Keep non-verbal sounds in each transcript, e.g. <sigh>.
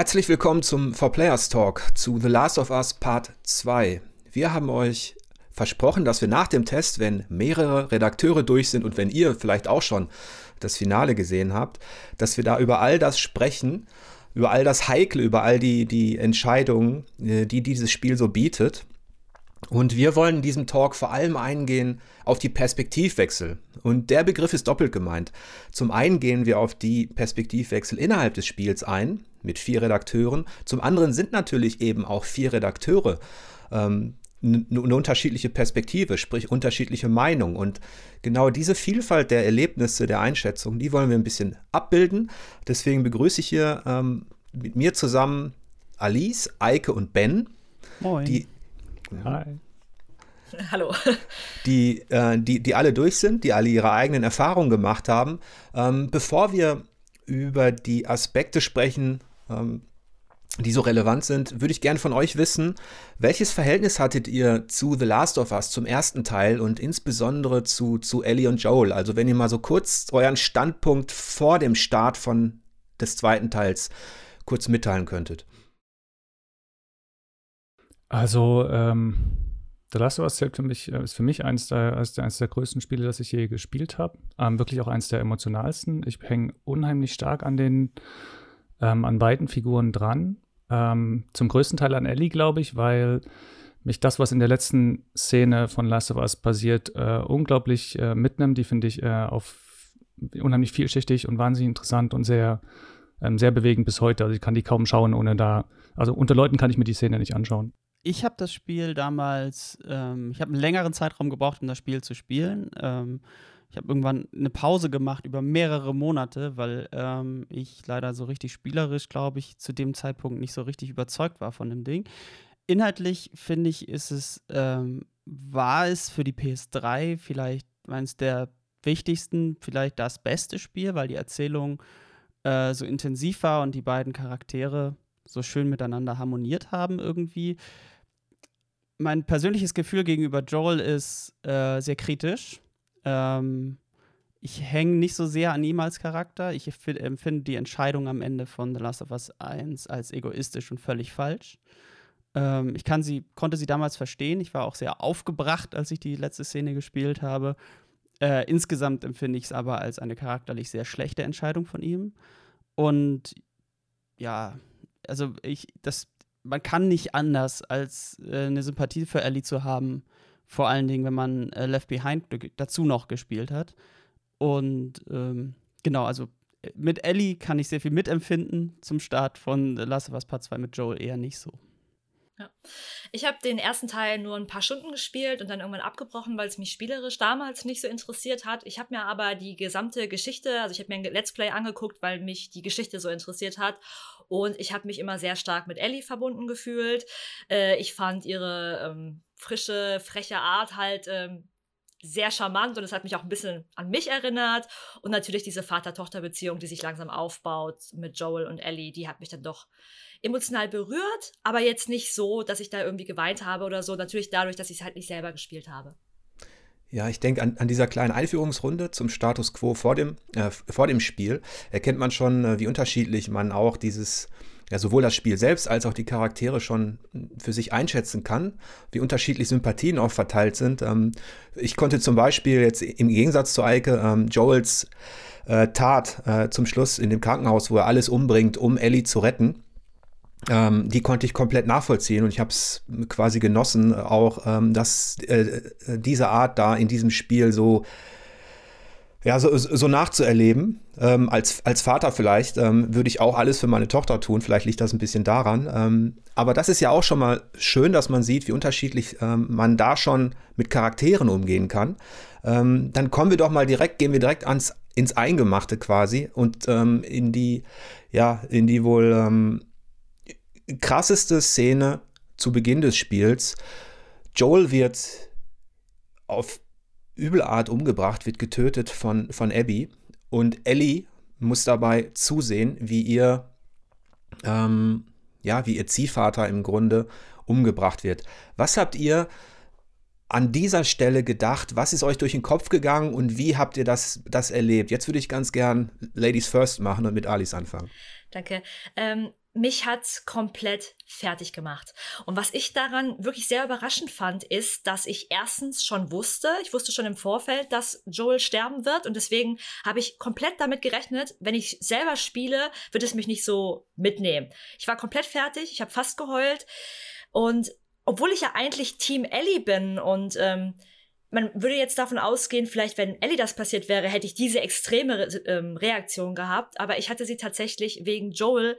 Herzlich willkommen zum For Players Talk zu The Last of Us Part 2. Wir haben euch versprochen, dass wir nach dem Test, wenn mehrere Redakteure durch sind und wenn ihr vielleicht auch schon das Finale gesehen habt, dass wir da über all das sprechen, über all das Heikle, über all die, die Entscheidungen, äh, die dieses Spiel so bietet. Und wir wollen in diesem Talk vor allem eingehen auf die Perspektivwechsel. Und der Begriff ist doppelt gemeint. Zum einen gehen wir auf die Perspektivwechsel innerhalb des Spiels ein, mit vier Redakteuren. Zum anderen sind natürlich eben auch vier Redakteure ähm, eine unterschiedliche Perspektive, sprich unterschiedliche Meinungen. Und genau diese Vielfalt der Erlebnisse, der Einschätzungen, die wollen wir ein bisschen abbilden. Deswegen begrüße ich hier ähm, mit mir zusammen Alice, Eike und Ben. Moin. Die, Hi. <laughs> Hallo. <laughs> Die, äh, die, die alle durch sind, die alle ihre eigenen Erfahrungen gemacht haben. Ähm, bevor wir über die Aspekte sprechen, ähm, die so relevant sind, würde ich gerne von euch wissen, welches Verhältnis hattet ihr zu The Last of Us, zum ersten Teil und insbesondere zu, zu Ellie und Joel? Also wenn ihr mal so kurz euren Standpunkt vor dem Start von des zweiten Teils kurz mitteilen könntet. Also, ähm, The Last of Us zählt für mich, äh, ist für mich eines der, eines der größten Spiele, das ich je gespielt habe. Ähm, wirklich auch eines der emotionalsten. Ich hänge unheimlich stark an den ähm, an beiden Figuren dran. Ähm, zum größten Teil an Ellie, glaube ich, weil mich das, was in der letzten Szene von Last of Us passiert, äh, unglaublich äh, mitnimmt. Die finde ich äh, auf unheimlich vielschichtig und wahnsinnig interessant und sehr, ähm, sehr bewegend bis heute. Also ich kann die kaum schauen, ohne da, also unter Leuten kann ich mir die Szene nicht anschauen. Ich habe das Spiel damals, ähm, ich habe einen längeren Zeitraum gebraucht, um das Spiel zu spielen. Ähm, ich habe irgendwann eine Pause gemacht über mehrere Monate, weil ähm, ich leider so richtig spielerisch, glaube ich, zu dem Zeitpunkt nicht so richtig überzeugt war von dem Ding. Inhaltlich finde ich, ist es, ähm, war es für die PS3 vielleicht eines der wichtigsten, vielleicht das beste Spiel, weil die Erzählung äh, so intensiv war und die beiden Charaktere so schön miteinander harmoniert haben irgendwie. Mein persönliches Gefühl gegenüber Joel ist äh, sehr kritisch ähm, ich hänge nicht so sehr an ihm als Charakter. Ich empfinde die Entscheidung am Ende von The Last of Us 1 als egoistisch und völlig falsch. Ähm, ich kann sie, konnte sie damals verstehen. Ich war auch sehr aufgebracht, als ich die letzte Szene gespielt habe. Äh, insgesamt empfinde ich es aber als eine charakterlich sehr schlechte Entscheidung von ihm. Und ja, also ich, das, man kann nicht anders, als äh, eine Sympathie für Ellie zu haben vor allen Dingen, wenn man äh, Left Behind dazu noch gespielt hat. Und ähm, genau, also äh, mit Ellie kann ich sehr viel mitempfinden zum Start von The Last of Us Part 2 mit Joel eher nicht so. Ja. Ich habe den ersten Teil nur ein paar Stunden gespielt und dann irgendwann abgebrochen, weil es mich spielerisch damals nicht so interessiert hat. Ich habe mir aber die gesamte Geschichte, also ich habe mir ein Let's Play angeguckt, weil mich die Geschichte so interessiert hat. Und ich habe mich immer sehr stark mit Ellie verbunden gefühlt. Äh, ich fand ihre ähm, frische, freche Art halt ähm, sehr charmant und es hat mich auch ein bisschen an mich erinnert. Und natürlich diese Vater-Tochter-Beziehung, die sich langsam aufbaut mit Joel und Ellie, die hat mich dann doch emotional berührt, aber jetzt nicht so, dass ich da irgendwie geweint habe oder so. Natürlich dadurch, dass ich es halt nicht selber gespielt habe. Ja, ich denke, an, an dieser kleinen Einführungsrunde zum Status quo vor dem, äh, vor dem Spiel erkennt man schon, äh, wie unterschiedlich man auch dieses ja, sowohl das Spiel selbst als auch die Charaktere schon für sich einschätzen kann, wie unterschiedlich Sympathien auch verteilt sind. Ähm, ich konnte zum Beispiel jetzt im Gegensatz zu Eike ähm, Joels äh, Tat äh, zum Schluss in dem Krankenhaus, wo er alles umbringt, um Ellie zu retten, ähm, die konnte ich komplett nachvollziehen und ich habe es quasi genossen, auch ähm, dass äh, diese Art da in diesem Spiel so ja, so, so nachzuerleben. Ähm, als, als Vater vielleicht ähm, würde ich auch alles für meine Tochter tun. Vielleicht liegt das ein bisschen daran. Ähm, aber das ist ja auch schon mal schön, dass man sieht, wie unterschiedlich ähm, man da schon mit Charakteren umgehen kann. Ähm, dann kommen wir doch mal direkt, gehen wir direkt ans, ins Eingemachte quasi und ähm, in die, ja, in die wohl krasseste Szene zu Beginn des Spiels. Joel wird auf Übelart umgebracht, wird getötet von, von Abby. Und Ellie muss dabei zusehen, wie ihr, ähm, ja, wie ihr Ziehvater im Grunde umgebracht wird. Was habt ihr an dieser Stelle gedacht? Was ist euch durch den Kopf gegangen und wie habt ihr das, das erlebt? Jetzt würde ich ganz gern Ladies First machen und mit Alice anfangen. Danke. Ähm, mich hat komplett fertig gemacht. Und was ich daran wirklich sehr überraschend fand, ist, dass ich erstens schon wusste, ich wusste schon im Vorfeld, dass Joel sterben wird und deswegen habe ich komplett damit gerechnet, wenn ich selber spiele, wird es mich nicht so mitnehmen. Ich war komplett fertig, ich habe fast geheult und obwohl ich ja eigentlich Team Ellie bin und ähm, man würde jetzt davon ausgehen, vielleicht wenn Ellie das passiert wäre, hätte ich diese extreme Re ähm, Reaktion gehabt, aber ich hatte sie tatsächlich wegen Joel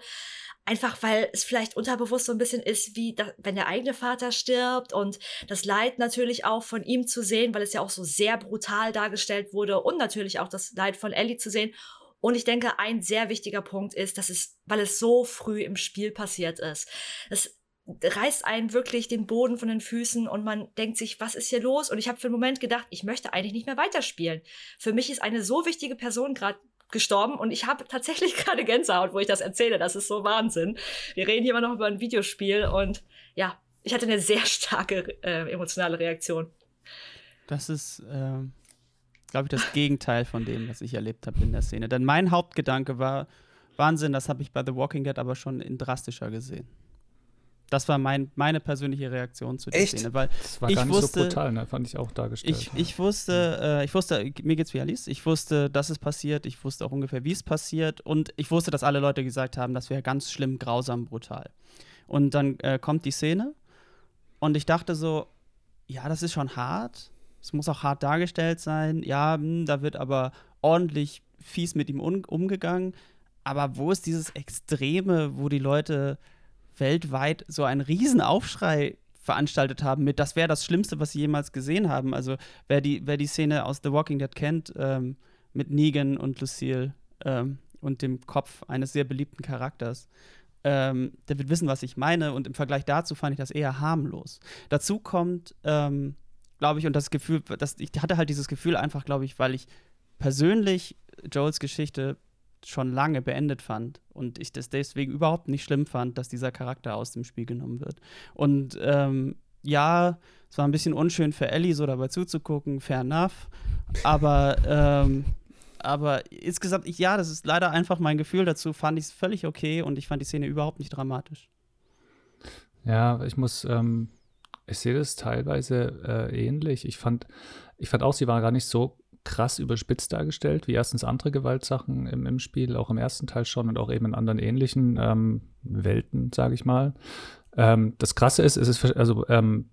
Einfach weil es vielleicht unterbewusst so ein bisschen ist, wie da, wenn der eigene Vater stirbt und das Leid natürlich auch von ihm zu sehen, weil es ja auch so sehr brutal dargestellt wurde und natürlich auch das Leid von Ellie zu sehen. Und ich denke, ein sehr wichtiger Punkt ist, dass es, weil es so früh im Spiel passiert ist. Es reißt einen wirklich den Boden von den Füßen und man denkt sich, was ist hier los? Und ich habe für einen Moment gedacht, ich möchte eigentlich nicht mehr weiterspielen. Für mich ist eine so wichtige Person gerade gestorben und ich habe tatsächlich <laughs> gerade Gänsehaut, wo ich das erzähle. Das ist so Wahnsinn. Wir reden hier immer noch über ein Videospiel und ja, ich hatte eine sehr starke äh, emotionale Reaktion. Das ist, äh, glaube ich, das Gegenteil von dem, was ich erlebt habe in der Szene. Denn mein Hauptgedanke war, Wahnsinn, das habe ich bei The Walking Dead aber schon in drastischer gesehen. Das war mein, meine persönliche Reaktion zu der Echt? Szene. Weil Das war ich gar nicht wusste, so brutal, ne? fand ich auch dargestellt. Ich, ich wusste, äh, ich wusste, mir geht's wie Alice. Ich wusste, dass es passiert. Ich wusste auch ungefähr, wie es passiert. Und ich wusste, dass alle Leute gesagt haben, das wäre ganz schlimm, grausam, brutal. Und dann äh, kommt die Szene. Und ich dachte so, ja, das ist schon hart. Es muss auch hart dargestellt sein. Ja, mh, da wird aber ordentlich fies mit ihm um, umgegangen. Aber wo ist dieses Extreme, wo die Leute weltweit so einen Riesenaufschrei veranstaltet haben mit, das wäre das Schlimmste, was sie jemals gesehen haben. Also wer die, wer die Szene aus The Walking Dead kennt, ähm, mit Negan und Lucille ähm, und dem Kopf eines sehr beliebten Charakters, ähm, der wird wissen, was ich meine. Und im Vergleich dazu fand ich das eher harmlos. Dazu kommt, ähm, glaube ich, und das Gefühl, dass ich hatte halt dieses Gefühl einfach, glaube ich, weil ich persönlich Joels Geschichte schon lange beendet fand und ich das deswegen überhaupt nicht schlimm fand, dass dieser Charakter aus dem Spiel genommen wird. Und ähm, ja, es war ein bisschen unschön für Ellie, so dabei zuzugucken, fair enough. Aber, ähm, aber insgesamt, ich, ja, das ist leider einfach mein Gefühl dazu, fand ich es völlig okay und ich fand die Szene überhaupt nicht dramatisch. Ja, ich muss, ähm, ich sehe das teilweise äh, ähnlich. Ich fand, ich fand auch, sie war gar nicht so krass überspitzt dargestellt, wie erstens andere Gewaltsachen im, im Spiel, auch im ersten Teil schon und auch eben in anderen ähnlichen ähm, Welten, sage ich mal. Ähm, das Krasse ist, es ist, also, ähm,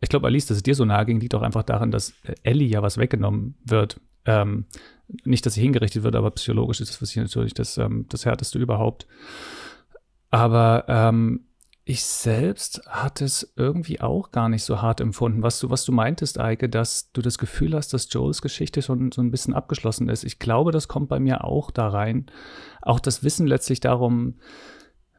ich glaube, Alice, dass es dir so nahe ging, liegt auch einfach daran, dass Ellie ja was weggenommen wird. Ähm, nicht, dass sie hingerichtet wird, aber psychologisch ist das für sie natürlich das, ähm, das Härteste überhaupt. Aber ähm, ich selbst hatte es irgendwie auch gar nicht so hart empfunden. Was du, was du meintest, Eike, dass du das Gefühl hast, dass Joels Geschichte schon so ein bisschen abgeschlossen ist. Ich glaube, das kommt bei mir auch da rein. Auch das Wissen letztlich darum,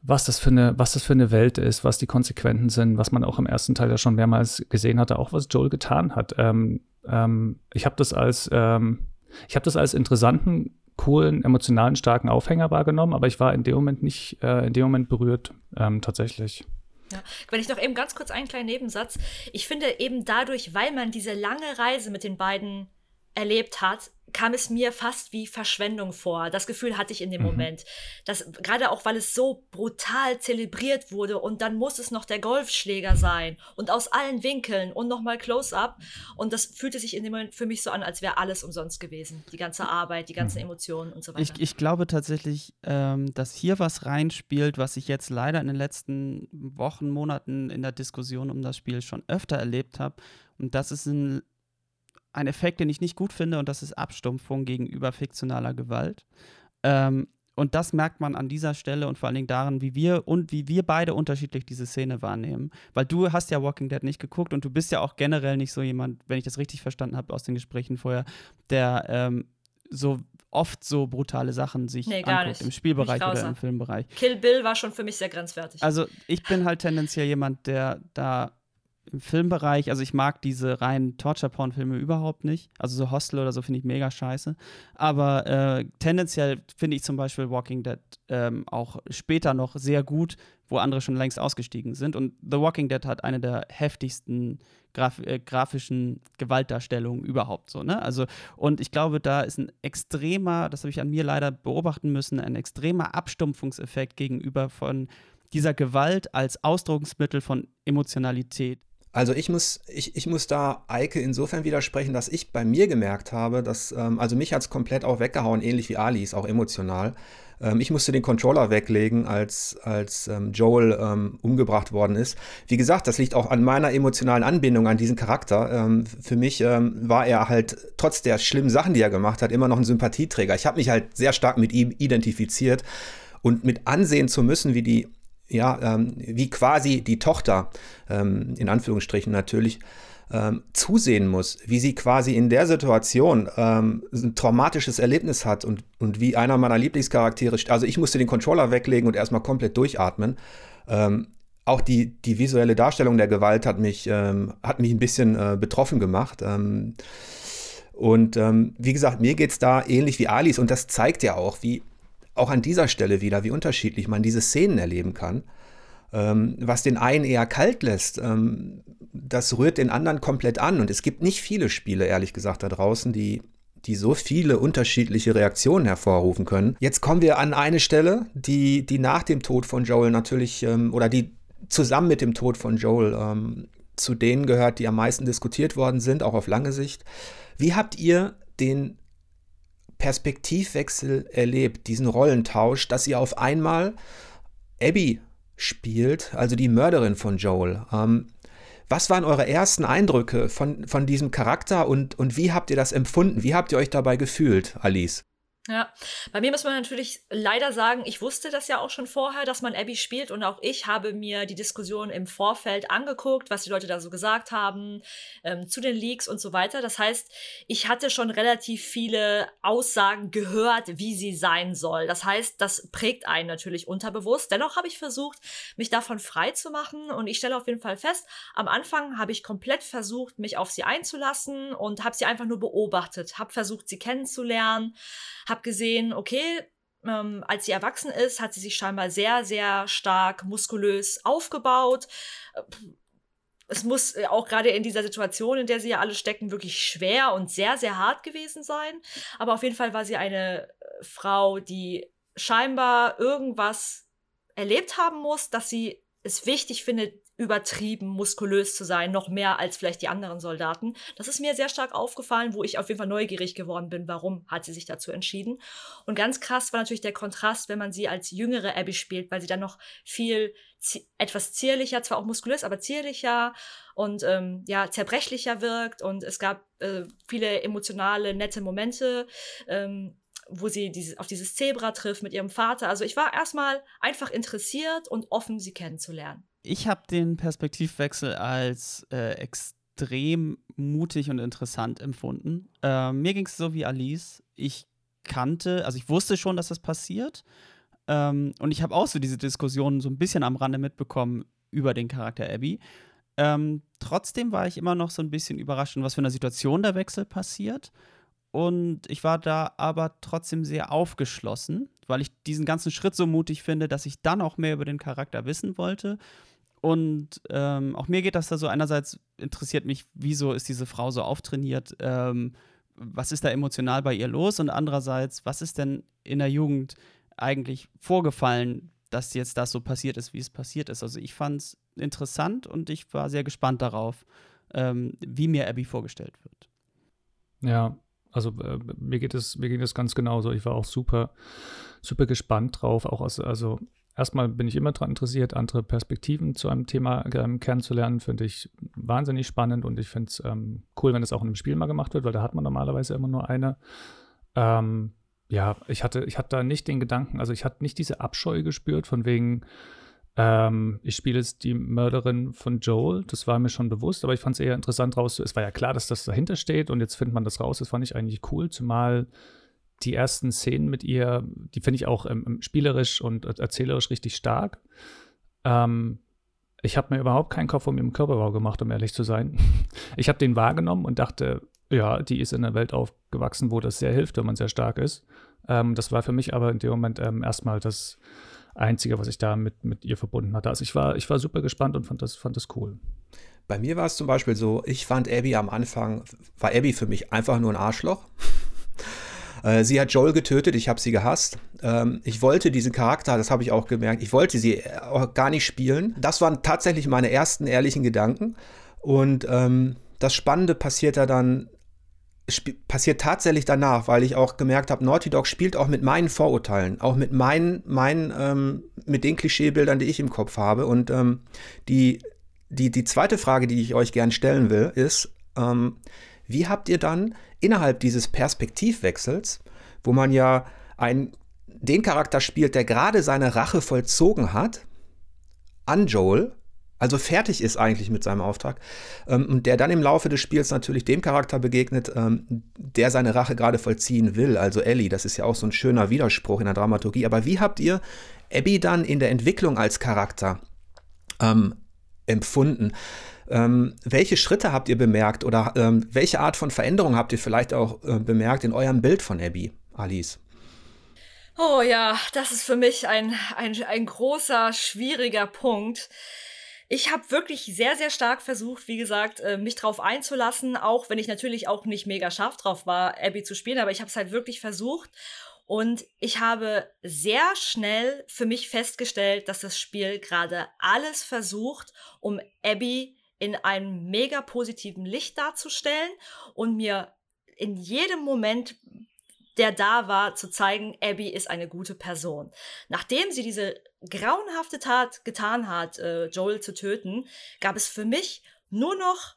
was das für eine, was das für eine Welt ist, was die Konsequenzen sind, was man auch im ersten Teil ja schon mehrmals gesehen hatte, auch was Joel getan hat. Ähm, ähm, ich habe das als, ähm, ich habe das als interessanten coolen, emotionalen, starken Aufhänger wahrgenommen, aber ich war in dem Moment nicht, äh, in dem Moment berührt, ähm, tatsächlich. Ja. Wenn ich noch eben ganz kurz einen kleinen Nebensatz. Ich finde eben dadurch, weil man diese lange Reise mit den beiden erlebt hat, kam es mir fast wie Verschwendung vor. Das Gefühl hatte ich in dem mhm. Moment. Das, gerade auch, weil es so brutal zelebriert wurde und dann muss es noch der Golfschläger sein und aus allen Winkeln und nochmal Close-up. Und das fühlte sich in dem Moment für mich so an, als wäre alles umsonst gewesen. Die ganze Arbeit, die ganzen mhm. Emotionen und so weiter. Ich, ich glaube tatsächlich, ähm, dass hier was reinspielt, was ich jetzt leider in den letzten Wochen, Monaten in der Diskussion um das Spiel schon öfter erlebt habe. Und das ist ein ein Effekt, den ich nicht gut finde, und das ist Abstumpfung gegenüber fiktionaler Gewalt. Ähm, und das merkt man an dieser Stelle und vor allen Dingen daran, wie wir und wie wir beide unterschiedlich diese Szene wahrnehmen. Weil du hast ja Walking Dead nicht geguckt und du bist ja auch generell nicht so jemand, wenn ich das richtig verstanden habe aus den Gesprächen vorher, der ähm, so oft so brutale Sachen sich nee, anguckt nicht. im Spielbereich oder im Filmbereich. Kill Bill war schon für mich sehr grenzwertig. Also ich bin halt tendenziell jemand, der da im Filmbereich, also ich mag diese reinen Torture-Porn-Filme überhaupt nicht. Also so Hostel oder so finde ich mega scheiße. Aber äh, tendenziell finde ich zum Beispiel Walking Dead ähm, auch später noch sehr gut, wo andere schon längst ausgestiegen sind. Und The Walking Dead hat eine der heftigsten Graf äh, grafischen Gewaltdarstellungen überhaupt so, ne? Also, und ich glaube, da ist ein extremer, das habe ich an mir leider beobachten müssen, ein extremer Abstumpfungseffekt gegenüber von dieser Gewalt als Ausdrucksmittel von Emotionalität. Also ich muss, ich, ich muss da Eike insofern widersprechen, dass ich bei mir gemerkt habe, dass, ähm, also mich hat es komplett auch weggehauen, ähnlich wie Alice, auch emotional. Ähm, ich musste den Controller weglegen, als, als ähm, Joel ähm, umgebracht worden ist. Wie gesagt, das liegt auch an meiner emotionalen Anbindung an diesen Charakter. Ähm, für mich ähm, war er halt, trotz der schlimmen Sachen, die er gemacht hat, immer noch ein Sympathieträger. Ich habe mich halt sehr stark mit ihm identifiziert und mit ansehen zu müssen, wie die ja, ähm, wie quasi die Tochter, ähm, in Anführungsstrichen natürlich, ähm, zusehen muss, wie sie quasi in der Situation ähm, ein traumatisches Erlebnis hat und, und wie einer meiner Lieblingscharaktere, also ich musste den Controller weglegen und erstmal komplett durchatmen. Ähm, auch die, die visuelle Darstellung der Gewalt hat mich, ähm, hat mich ein bisschen äh, betroffen gemacht. und wie gesagt, mir geht es da ähnlich wie Alice und das zeigt ja auch, wie auch an dieser Stelle wieder, wie unterschiedlich man diese Szenen erleben kann. Ähm, was den einen eher kalt lässt, ähm, das rührt den anderen komplett an. Und es gibt nicht viele Spiele, ehrlich gesagt, da draußen, die, die so viele unterschiedliche Reaktionen hervorrufen können. Jetzt kommen wir an eine Stelle, die, die nach dem Tod von Joel natürlich, ähm, oder die zusammen mit dem Tod von Joel ähm, zu denen gehört, die am meisten diskutiert worden sind, auch auf lange Sicht. Wie habt ihr den Perspektivwechsel erlebt, diesen Rollentausch, dass ihr auf einmal Abby spielt, also die Mörderin von Joel. Ähm, was waren eure ersten Eindrücke von, von diesem Charakter und, und wie habt ihr das empfunden? Wie habt ihr euch dabei gefühlt, Alice? Ja, bei mir muss man natürlich leider sagen, ich wusste das ja auch schon vorher, dass man Abby spielt und auch ich habe mir die Diskussion im Vorfeld angeguckt, was die Leute da so gesagt haben, ähm, zu den Leaks und so weiter. Das heißt, ich hatte schon relativ viele Aussagen gehört, wie sie sein soll. Das heißt, das prägt einen natürlich unterbewusst. Dennoch habe ich versucht, mich davon frei zu machen und ich stelle auf jeden Fall fest, am Anfang habe ich komplett versucht, mich auf sie einzulassen und habe sie einfach nur beobachtet, habe versucht, sie kennenzulernen habe gesehen, okay, ähm, als sie erwachsen ist, hat sie sich scheinbar sehr, sehr stark muskulös aufgebaut. Es muss äh, auch gerade in dieser Situation, in der sie ja alle stecken, wirklich schwer und sehr, sehr hart gewesen sein. Aber auf jeden Fall war sie eine äh, Frau, die scheinbar irgendwas erlebt haben muss, dass sie es wichtig findet, übertrieben muskulös zu sein, noch mehr als vielleicht die anderen Soldaten. Das ist mir sehr stark aufgefallen, wo ich auf jeden Fall neugierig geworden bin, warum hat sie sich dazu entschieden. Und ganz krass war natürlich der Kontrast, wenn man sie als jüngere Abby spielt, weil sie dann noch viel etwas zierlicher, zwar auch muskulös, aber zierlicher und ähm, ja zerbrechlicher wirkt. Und es gab äh, viele emotionale, nette Momente. Ähm, wo sie dieses, auf dieses Zebra trifft mit ihrem Vater. Also ich war erstmal einfach interessiert und offen, sie kennenzulernen ich habe den Perspektivwechsel als äh, extrem mutig und interessant empfunden. Äh, mir ging es so wie Alice. Ich kannte, also ich wusste schon, dass das passiert. Ähm, und ich habe auch so diese Diskussionen so ein bisschen am Rande mitbekommen über den Charakter Abby. Ähm, trotzdem war ich immer noch so ein bisschen überrascht, in was für einer Situation der Wechsel passiert. Und ich war da aber trotzdem sehr aufgeschlossen, weil ich diesen ganzen Schritt so mutig finde, dass ich dann auch mehr über den Charakter wissen wollte und ähm, auch mir geht das da so, einerseits interessiert mich, wieso ist diese Frau so auftrainiert, ähm, was ist da emotional bei ihr los und andererseits, was ist denn in der Jugend eigentlich vorgefallen, dass jetzt das so passiert ist, wie es passiert ist. Also ich fand es interessant und ich war sehr gespannt darauf, ähm, wie mir Abby vorgestellt wird. Ja, also äh, mir geht es mir ging es ganz genauso. Ich war auch super super gespannt drauf, auch aus also erstmal bin ich immer daran interessiert, andere Perspektiven zu einem Thema ähm, kennenzulernen. Finde ich wahnsinnig spannend und ich finde es ähm, cool, wenn es auch in einem Spiel mal gemacht wird, weil da hat man normalerweise immer nur eine. Ähm, ja, ich hatte, ich hatte da nicht den Gedanken, also ich hatte nicht diese Abscheu gespürt, von wegen, ähm, ich spiele jetzt die Mörderin von Joel. Das war mir schon bewusst, aber ich fand es eher interessant raus. Es war ja klar, dass das dahinter steht und jetzt findet man das raus. Das fand ich eigentlich cool, zumal die ersten Szenen mit ihr, die finde ich auch ähm, spielerisch und erzählerisch richtig stark. Ähm, Ich habe mir überhaupt keinen Kopf um ihren Körperbau gemacht, um ehrlich zu sein. <laughs> Ich habe den wahrgenommen und dachte, ja, die ist in einer Welt aufgewachsen, wo das sehr hilft, wenn man sehr stark ist. Ähm, das war für mich aber in dem Moment ähm, erstmal das Einzige, was ich da mit, mit ihr verbunden hatte. Also ich war, ich war super gespannt und fand das, fand das cool. Bei mir war es zum Beispiel so, ich fand Abby am Anfang, war Abby für mich einfach nur ein Arschloch. Äh, sie hat Joel getötet, ich habe sie gehasst. Ähm, ich wollte diesen Charakter, das habe ich auch gemerkt, ich wollte sie auch gar nicht spielen. Das waren tatsächlich meine ersten ehrlichen Gedanken. Und ähm, das Spannende passiert ja dann passiert tatsächlich danach, weil ich auch gemerkt habe, Naughty Dog spielt auch mit meinen Vorurteilen, auch mit meinen, meinen ähm, mit den Klischeebildern, die ich im Kopf habe. Und ähm, die, die, die zweite Frage, die ich euch gern stellen will, ist, ähm, wie habt ihr dann innerhalb dieses Perspektivwechsels, wo man ja einen, den Charakter spielt, der gerade seine Rache vollzogen hat, an Joel, also fertig ist eigentlich mit seinem Auftrag, ähm, und der dann im Laufe des Spiels natürlich dem Charakter begegnet, ähm, der seine Rache gerade vollziehen will, also Ellie. Das ist ja auch so ein schöner Widerspruch in der Dramaturgie. Aber wie habt ihr Abby dann in der Entwicklung als Charakter ähm, empfunden? Ähm, welche Schritte habt ihr bemerkt oder ähm, welche Art von Veränderung habt ihr vielleicht auch äh, bemerkt in eurem Bild von Abby, Alice? Oh ja, das ist für mich ein, ein, ein großer, schwieriger Punkt ich habe wirklich sehr, sehr stark versucht, wie gesagt, äh, mich drauf einzulassen, auch wenn ich natürlich auch nicht mega scharf drauf war, Abby zu spielen, aber ich habe es halt wirklich versucht. Und ich habe sehr schnell für mich festgestellt, dass das Spiel gerade alles versucht, um Abby in einem mega positiven Licht darzustellen und mir in jedem Moment der da war, zu zeigen, Abby ist eine gute Person. Nachdem sie diese grauenhafte Tat getan hat, äh, Joel zu töten, gab es für mich nur noch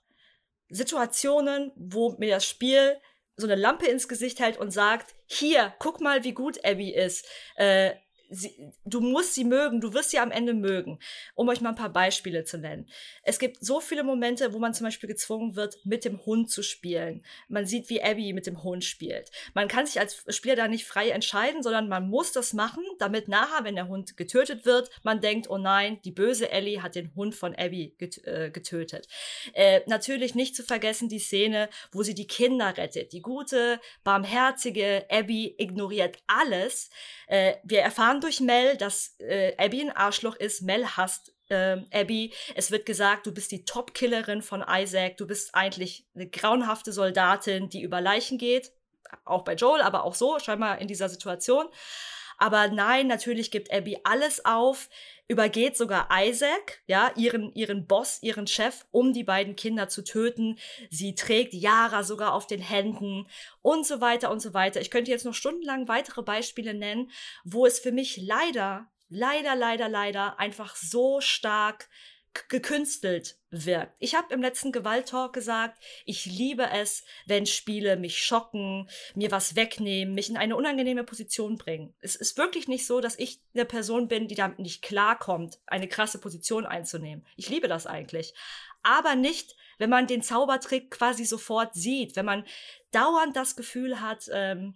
Situationen, wo mir das Spiel so eine Lampe ins Gesicht hält und sagt, hier, guck mal, wie gut Abby ist. Äh, sie, du musst sie mögen, du wirst sie am Ende mögen. Um euch mal ein paar Beispiele zu nennen. Es gibt so viele Momente, wo man zum Beispiel gezwungen wird, mit dem Hund zu spielen. Man sieht, wie Abby mit dem Hund spielt. Man kann sich als Spieler da nicht frei entscheiden, sondern man muss das machen, damit nachher, wenn der Hund getötet wird, man denkt, oh nein, die böse Ellie hat den Hund von Abby äh, getötet. Äh, natürlich nicht zu vergessen die Szene, wo sie die Kinder rettet. Die gute, barmherzige Abby ignoriert alles. Äh, wir erfahren durch Mel, dass äh, Abby ein Arschloch ist. Mel hasst äh, Abby. Es wird gesagt, du bist die Top-Killerin von Isaac. Du bist eigentlich eine grauenhafte Soldatin, die über Leichen geht. Auch bei Joel, aber auch so, scheinbar in dieser Situation. Aber nein, natürlich gibt Abby alles auf, übergeht sogar Isaac, ja, ihren, ihren Boss, ihren Chef, um die beiden Kinder zu töten. Sie trägt Yara sogar auf den Händen und so weiter und so weiter. Ich könnte jetzt noch stundenlang weitere Beispiele nennen, wo es für mich leider, leider, leider, leider einfach so stark gekünstelt wirkt. Ich habe im letzten Gewalttalk gesagt, ich liebe es, wenn Spiele mich schocken, mir was wegnehmen, mich in eine unangenehme Position bringen. Es ist wirklich nicht so, dass ich eine Person bin, die damit nicht klarkommt, eine krasse Position einzunehmen. Ich liebe das eigentlich. Aber nicht, wenn man den Zaubertrick quasi sofort sieht, wenn man dauernd das Gefühl hat, ähm,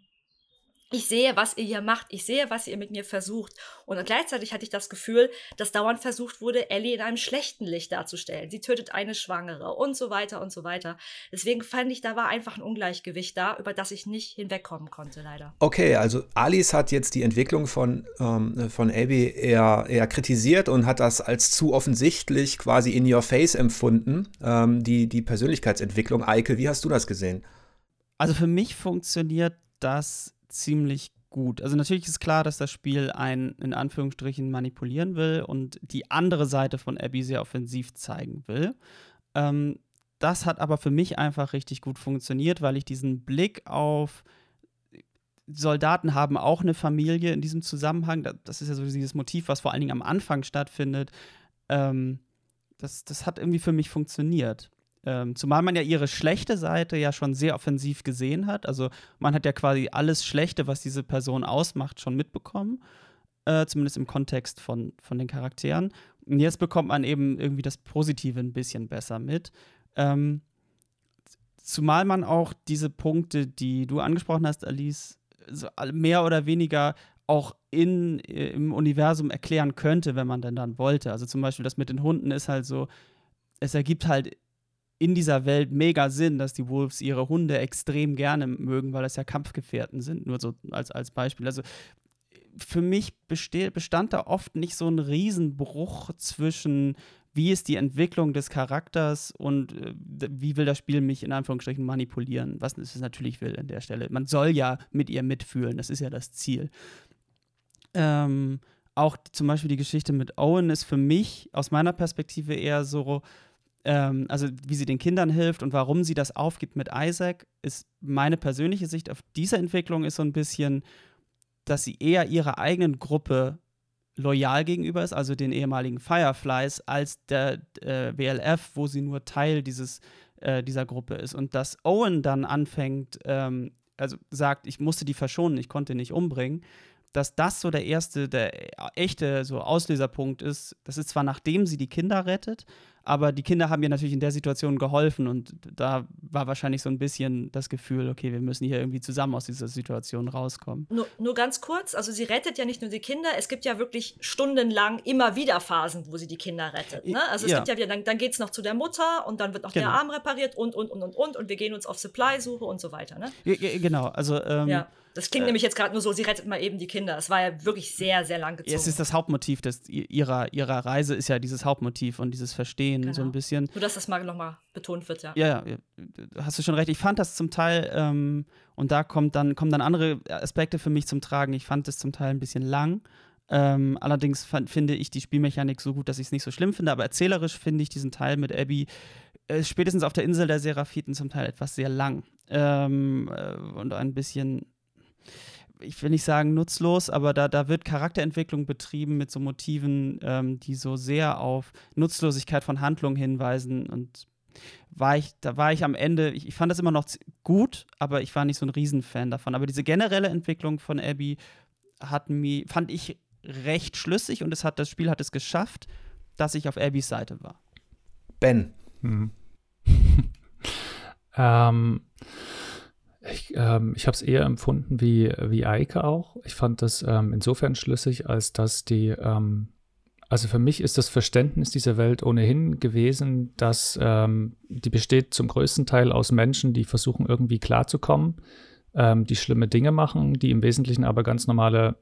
ich sehe, was ihr hier macht, ich sehe, was ihr mit mir versucht. Und gleichzeitig hatte ich das Gefühl, dass dauernd versucht wurde, Ellie in einem schlechten Licht darzustellen. Sie tötet eine Schwangere und so weiter und so weiter. Deswegen fand ich, da war einfach ein Ungleichgewicht da, über das ich nicht hinwegkommen konnte, leider. Okay, also Alice hat jetzt die Entwicklung von, ähm, von Abby eher, eher kritisiert und hat das als zu offensichtlich quasi in your face empfunden, ähm, die, die Persönlichkeitsentwicklung. Eike, wie hast du das gesehen? Also für mich funktioniert das ziemlich gut. Also natürlich ist klar, dass das Spiel einen in Anführungsstrichen manipulieren will und die andere Seite von Abby sehr offensiv zeigen will. Ähm, das hat aber für mich einfach richtig gut funktioniert, weil ich diesen Blick auf Soldaten haben auch eine Familie in diesem Zusammenhang. Das ist ja so dieses Motiv, was vor allen Dingen am Anfang stattfindet. Ähm, das, das hat irgendwie für mich funktioniert. Ähm, zumal man ja ihre schlechte Seite ja schon sehr offensiv gesehen hat. Also man hat ja quasi alles Schlechte, was diese Person ausmacht, schon mitbekommen. Äh, zumindest im Kontext von, von den Charakteren. Und jetzt bekommt man eben irgendwie das Positive ein bisschen besser mit. Ähm, zumal man auch diese Punkte, die du angesprochen hast, Alice, so mehr oder weniger auch in, äh, im Universum erklären könnte, wenn man denn dann wollte. Also zum Beispiel das mit den Hunden ist halt so, es ergibt halt in dieser Welt mega Sinn, dass die Wolves ihre Hunde extrem gerne mögen, weil das ja Kampfgefährten sind, nur so als, als Beispiel. Also für mich besteht, bestand da oft nicht so ein Riesenbruch zwischen wie ist die Entwicklung des Charakters und äh, wie will das Spiel mich in Anführungsstrichen manipulieren, was es natürlich will an der Stelle. Man soll ja mit ihr mitfühlen, das ist ja das Ziel. Ähm, auch zum Beispiel die Geschichte mit Owen ist für mich aus meiner Perspektive eher so, ähm, also wie sie den Kindern hilft und warum sie das aufgibt mit Isaac, ist meine persönliche Sicht auf diese Entwicklung ist so ein bisschen, dass sie eher ihrer eigenen Gruppe loyal gegenüber ist, also den ehemaligen Fireflies, als der äh, WLF, wo sie nur Teil dieses, äh, dieser Gruppe ist. Und dass Owen dann anfängt, ähm, also sagt, ich musste die verschonen, ich konnte nicht umbringen, dass das so der erste, der echte so Auslöserpunkt ist. Das ist zwar nachdem sie die Kinder rettet, aber die Kinder haben ihr natürlich in der Situation geholfen und da war wahrscheinlich so ein bisschen das Gefühl, okay, wir müssen hier irgendwie zusammen aus dieser Situation rauskommen. Nur, nur ganz kurz, also sie rettet ja nicht nur die Kinder, es gibt ja wirklich stundenlang immer wieder Phasen, wo sie die Kinder rettet. Ne? Also es ja. gibt ja wieder, dann, dann geht es noch zu der Mutter und dann wird noch genau. der Arm repariert und, und, und, und, und und wir gehen uns auf Supply-Suche und so weiter. Ne? Ja, genau, also ähm, ja. Das klingt äh, nämlich jetzt gerade nur so, sie rettet mal eben die Kinder. Es war ja wirklich sehr, sehr lang gezogen. Es ist das Hauptmotiv des, ihrer, ihrer Reise, ist ja dieses Hauptmotiv und dieses Verstehen genau. so ein bisschen. Nur, dass das mal nochmal betont wird, ja. Ja, ja, hast du schon recht. Ich fand das zum Teil, ähm, und da kommt dann, kommen dann andere Aspekte für mich zum Tragen. Ich fand es zum Teil ein bisschen lang. Ähm, allerdings fand, finde ich die Spielmechanik so gut, dass ich es nicht so schlimm finde. Aber erzählerisch finde ich diesen Teil mit Abby äh, spätestens auf der Insel der Seraphiten zum Teil etwas sehr lang. Ähm, äh, und ein bisschen ich will nicht sagen nutzlos, aber da, da wird Charakterentwicklung betrieben mit so Motiven, ähm, die so sehr auf Nutzlosigkeit von Handlungen hinweisen. Und war ich, da war ich am Ende, ich, ich fand das immer noch gut, aber ich war nicht so ein Riesenfan davon. Aber diese generelle Entwicklung von Abby hat mir, fand ich recht schlüssig und es hat, das Spiel hat es geschafft, dass ich auf Abbys Seite war. Ben. Hm. <laughs> ähm, ich, ähm, ich habe es eher empfunden wie, wie Eike auch. Ich fand das ähm, insofern schlüssig, als dass die, ähm, also für mich ist das Verständnis dieser Welt ohnehin gewesen, dass ähm, die besteht zum größten Teil aus Menschen, die versuchen irgendwie klarzukommen, ähm, die schlimme Dinge machen, die im Wesentlichen aber ganz normale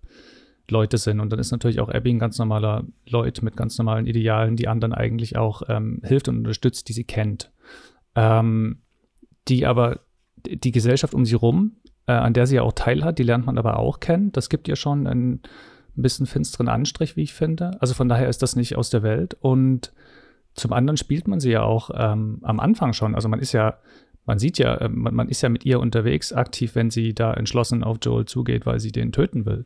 Leute sind. Und dann ist natürlich auch Abby ein ganz normaler Leut mit ganz normalen Idealen, die anderen eigentlich auch ähm, hilft und unterstützt, die sie kennt. die aber die Gesellschaft um sie rum, äh, an der sie ja auch teilhat, die lernt man aber auch kennen. Das gibt ihr schon einen ein bisschen finsteren Anstrich, wie ich finde. Also von daher ist das nicht aus der Welt. Und zum anderen spielt man sie ja auch ähm, am Anfang schon. Also man ist ja, man sieht ja, äh, man, man, ist ja mit ihr unterwegs, aktiv, wenn sie da entschlossen auf Joel zugeht, weil sie den töten will.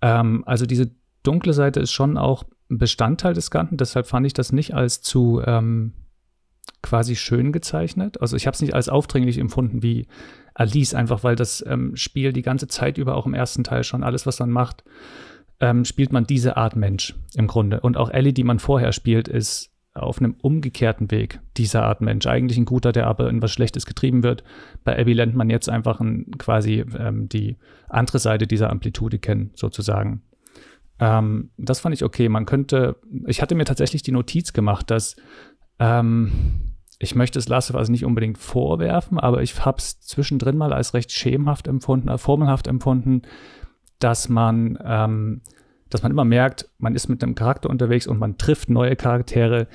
Ähm, also diese dunkle Seite ist schon auch Bestandteil des Ganzen. Deshalb fand ich das nicht als zu ähm, quasi schön gezeichnet. Also ich habe es nicht als aufdringlich empfunden wie Alice, einfach weil das ähm, Spiel die ganze Zeit über, auch im ersten Teil schon, alles, was man macht, ähm, spielt man diese Art Mensch im Grunde. Und auch Ellie, die man vorher spielt, ist auf einem umgekehrten Weg dieser Art Mensch. Eigentlich ein guter, der aber in was Schlechtes getrieben wird. Bei Abby lernt man jetzt einfach ein, quasi ähm, die andere Seite dieser Amplitude kennen, sozusagen. Ähm, das fand ich okay. Man könnte, ich hatte mir tatsächlich die Notiz gemacht, dass ähm, ich möchte es Last of Us nicht unbedingt vorwerfen, aber ich habe es zwischendrin mal als recht schemenhaft empfunden, äh, formelhaft empfunden, dass man, ähm, dass man immer merkt, man ist mit einem Charakter unterwegs und man trifft neue Charaktere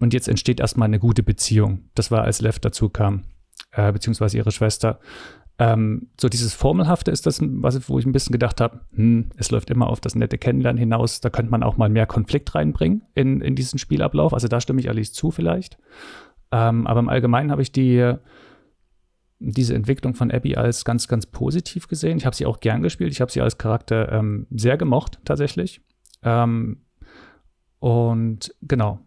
und jetzt entsteht erstmal eine gute Beziehung. Das war, als Lev dazu kam, äh, beziehungsweise ihre Schwester. Ähm, so dieses Formelhafte ist das, was, wo ich ein bisschen gedacht habe, hm, es läuft immer auf das nette Kennenlernen hinaus, da könnte man auch mal mehr Konflikt reinbringen in, in diesen Spielablauf. Also da stimme ich Alice zu vielleicht. Ähm, aber im Allgemeinen habe ich die, diese Entwicklung von Abby als ganz, ganz positiv gesehen. Ich habe sie auch gern gespielt. Ich habe sie als Charakter ähm, sehr gemocht, tatsächlich. Ähm, und genau.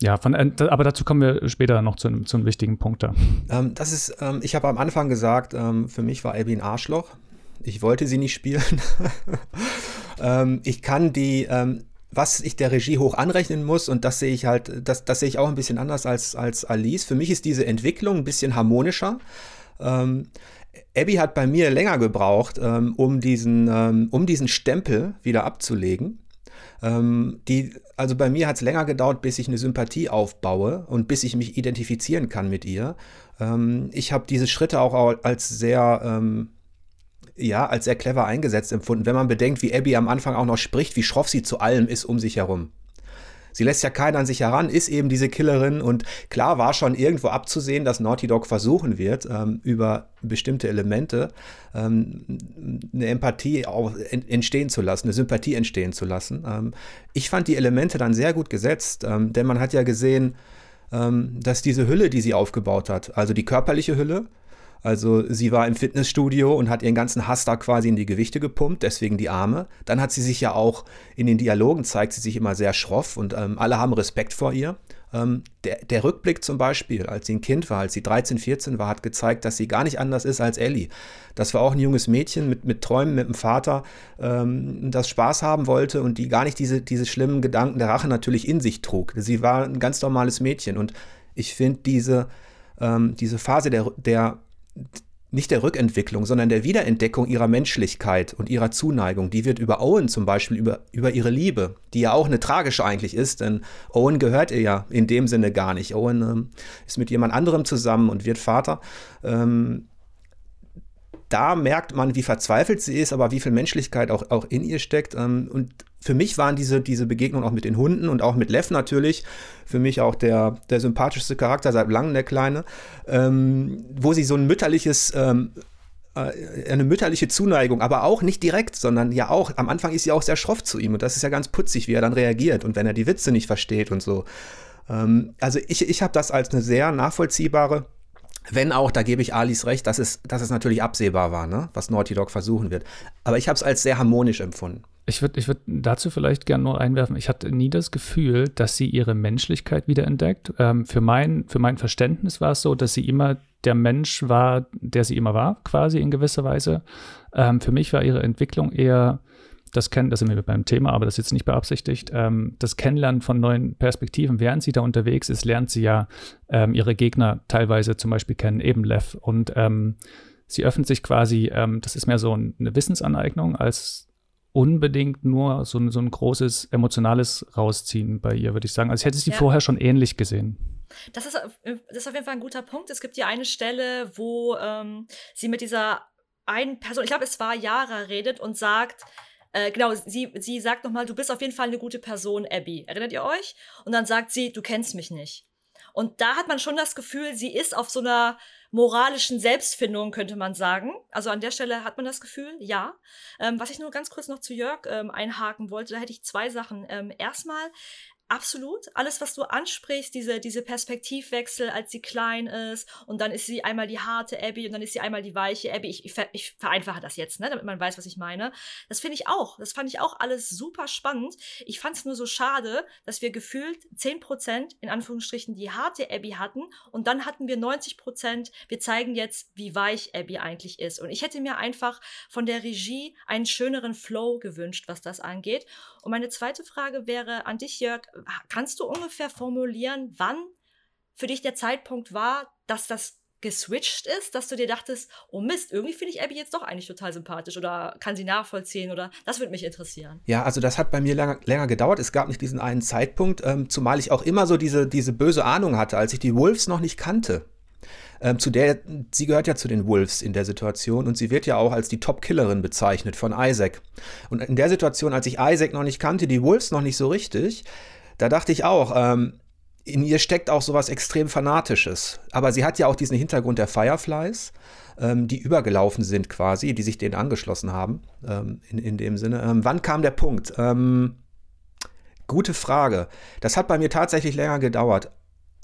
Ja, von, äh, aber dazu kommen wir später noch zu, zu einem wichtigen Punkt da. Ähm, das ist, ähm, ich habe am Anfang gesagt, ähm, für mich war Abby ein Arschloch. Ich wollte sie nicht spielen. <laughs> ich kann die, was ich der Regie hoch anrechnen muss, und das sehe ich halt, das, das sehe ich auch ein bisschen anders als, als Alice. Für mich ist diese Entwicklung ein bisschen harmonischer. Ähm, Abby hat bei mir länger gebraucht, ähm, um, diesen, ähm, um diesen Stempel wieder abzulegen. Ähm, die, also bei mir hat es länger gedauert, bis ich eine Sympathie aufbaue und bis ich mich identifizieren kann mit ihr. Ähm, ich habe diese Schritte auch als sehr, ähm, ja, als sehr clever eingesetzt empfunden, wenn man bedenkt, wie Abby am Anfang auch noch spricht, wie schroff sie zu allem ist um sich herum. Sie lässt ja keinen an sich heran, ist eben diese Killerin und klar war schon irgendwo abzusehen, dass Naughty Dog versuchen wird, ähm, über bestimmte Elemente ähm, eine Empathie entstehen zu lassen, eine Sympathie entstehen zu lassen. Ähm, ich fand die Elemente dann sehr gut gesetzt, ähm, denn man hat ja gesehen, ähm, dass diese Hülle, die sie aufgebaut hat, also die körperliche Hülle, also sie war im Fitnessstudio und hat ihren ganzen Hass da quasi in die Gewichte gepumpt, deswegen die Arme. Dann hat sie sich ja auch in den Dialogen zeigt sie sich immer sehr schroff und ähm, alle haben Respekt vor ihr. Ähm, der, der, Rückblick zum Beispiel, als sie ein Kind war, als sie 13, 14 war, hat gezeigt, dass sie gar nicht anders ist als Ellie. Das war auch ein junges Mädchen mit, mit Träumen, mit einem Vater, ähm, das Spaß haben wollte und die gar nicht diese, diese schlimmen Gedanken der Rache natürlich in sich trug. Sie war ein ganz normales Mädchen und ich finde diese, ähm, diese Phase der, der nicht der Rückentwicklung, sondern der Wiederentdeckung ihrer Menschlichkeit und ihrer Zuneigung. Die wird über Owen zum Beispiel, über, über ihre Liebe, die ja auch eine tragische eigentlich ist, denn Owen gehört ihr ja in dem Sinne gar nicht. Owen ähm, ist mit jemand anderem zusammen und wird Vater. Ähm, da merkt man, wie verzweifelt sie ist, aber wie viel Menschlichkeit auch, auch in ihr steckt. Ähm, und für mich waren diese, diese Begegnungen auch mit den Hunden und auch mit Lev natürlich, für mich auch der, der sympathischste Charakter seit langem, der Kleine, ähm, wo sie so ein mütterliches, ähm, äh, eine mütterliche Zuneigung, aber auch nicht direkt, sondern ja auch, am Anfang ist sie auch sehr schroff zu ihm und das ist ja ganz putzig, wie er dann reagiert und wenn er die Witze nicht versteht und so. Ähm, also ich, ich habe das als eine sehr nachvollziehbare wenn auch, da gebe ich Alice recht, dass es, dass es natürlich absehbar war, ne? was Naughty Dog versuchen wird. Aber ich habe es als sehr harmonisch empfunden. Ich würde ich würd dazu vielleicht gerne nur einwerfen, ich hatte nie das Gefühl, dass sie ihre Menschlichkeit wiederentdeckt. Ähm, für, mein, für mein Verständnis war es so, dass sie immer der Mensch war, der sie immer war, quasi in gewisser Weise. Ähm, für mich war ihre Entwicklung eher das kennen, das sind wir beim Thema, aber das ist jetzt nicht beabsichtigt, ähm, das Kennenlernen von neuen Perspektiven. Während sie da unterwegs ist, lernt sie ja ähm, ihre Gegner teilweise zum Beispiel kennen, eben Lev. Und ähm, sie öffnet sich quasi, ähm, das ist mehr so eine Wissensaneignung als unbedingt nur so ein, so ein großes emotionales Rausziehen bei ihr, würde ich sagen. Also ich hätte sie ja. vorher schon ähnlich gesehen. Das ist, das ist auf jeden Fall ein guter Punkt. Es gibt hier eine Stelle, wo ähm, sie mit dieser einen Person, ich glaube, es war Yara, redet und sagt, äh, genau, sie, sie sagt nochmal, du bist auf jeden Fall eine gute Person, Abby. Erinnert ihr euch? Und dann sagt sie, du kennst mich nicht. Und da hat man schon das Gefühl, sie ist auf so einer moralischen Selbstfindung, könnte man sagen. Also an der Stelle hat man das Gefühl, ja. Ähm, was ich nur ganz kurz noch zu Jörg ähm, einhaken wollte, da hätte ich zwei Sachen. Ähm, erstmal, Absolut. Alles, was du ansprichst, diese, diese Perspektivwechsel, als sie klein ist und dann ist sie einmal die harte Abby und dann ist sie einmal die weiche Abby. Ich, ich, ich vereinfache das jetzt, ne, damit man weiß, was ich meine. Das finde ich auch. Das fand ich auch alles super spannend. Ich fand es nur so schade, dass wir gefühlt 10% in Anführungsstrichen die harte Abby hatten und dann hatten wir 90%, wir zeigen jetzt, wie weich Abby eigentlich ist. Und ich hätte mir einfach von der Regie einen schöneren Flow gewünscht, was das angeht. Und meine zweite Frage wäre an dich, Jörg. Kannst du ungefähr formulieren, wann für dich der Zeitpunkt war, dass das geswitcht ist, dass du dir dachtest, oh Mist, irgendwie finde ich Abby jetzt doch eigentlich total sympathisch oder kann sie nachvollziehen oder das würde mich interessieren. Ja, also das hat bei mir länger, länger gedauert. Es gab nicht diesen einen Zeitpunkt, ähm, zumal ich auch immer so diese, diese böse Ahnung hatte, als ich die Wolves noch nicht kannte. Ähm, zu der, sie gehört ja zu den Wolves in der Situation und sie wird ja auch als die Top-Killerin bezeichnet von Isaac. Und in der Situation, als ich Isaac noch nicht kannte, die Wolves noch nicht so richtig, da dachte ich auch, ähm, in ihr steckt auch sowas extrem Fanatisches. Aber sie hat ja auch diesen Hintergrund der Fireflies, ähm, die übergelaufen sind quasi, die sich denen angeschlossen haben, ähm, in, in dem Sinne. Ähm, wann kam der Punkt? Ähm, gute Frage. Das hat bei mir tatsächlich länger gedauert.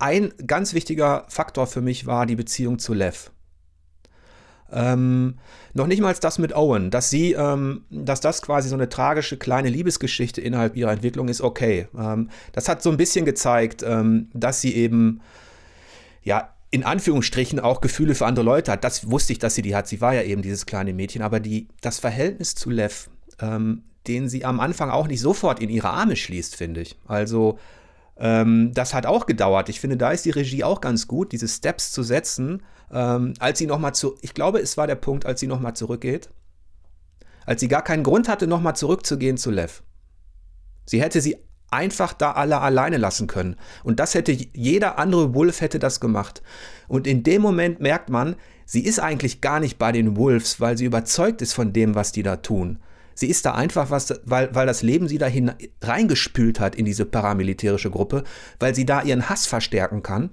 Ein ganz wichtiger Faktor für mich war die Beziehung zu Lev. Ähm, noch nicht mal das mit Owen, dass sie, ähm, dass das quasi so eine tragische kleine Liebesgeschichte innerhalb ihrer Entwicklung ist, okay. Ähm, das hat so ein bisschen gezeigt, ähm, dass sie eben, ja, in Anführungsstrichen auch Gefühle für andere Leute hat. Das wusste ich, dass sie die hat. Sie war ja eben dieses kleine Mädchen, aber die, das Verhältnis zu Lev, ähm, den sie am Anfang auch nicht sofort in ihre Arme schließt, finde ich. Also, Ähm, das hat auch gedauert. Ich finde, da ist die Regie auch ganz gut, diese Steps zu setzen, ähm, als sie nochmal zu, ich glaube, es war der Punkt, als sie nochmal zurückgeht. Als sie gar keinen Grund hatte, nochmal zurückzugehen zu Lev. Sie hätte sie einfach da alle alleine lassen können. Und das hätte jeder andere Wolf hätte das gemacht. Und in dem Moment merkt man, sie ist eigentlich gar nicht bei den Wolves, weil sie überzeugt ist von dem, was die da tun. Sie ist da einfach was, weil, weil das Leben sie dahin reingespült hat in diese paramilitärische Gruppe, weil sie da ihren Hass verstärken kann,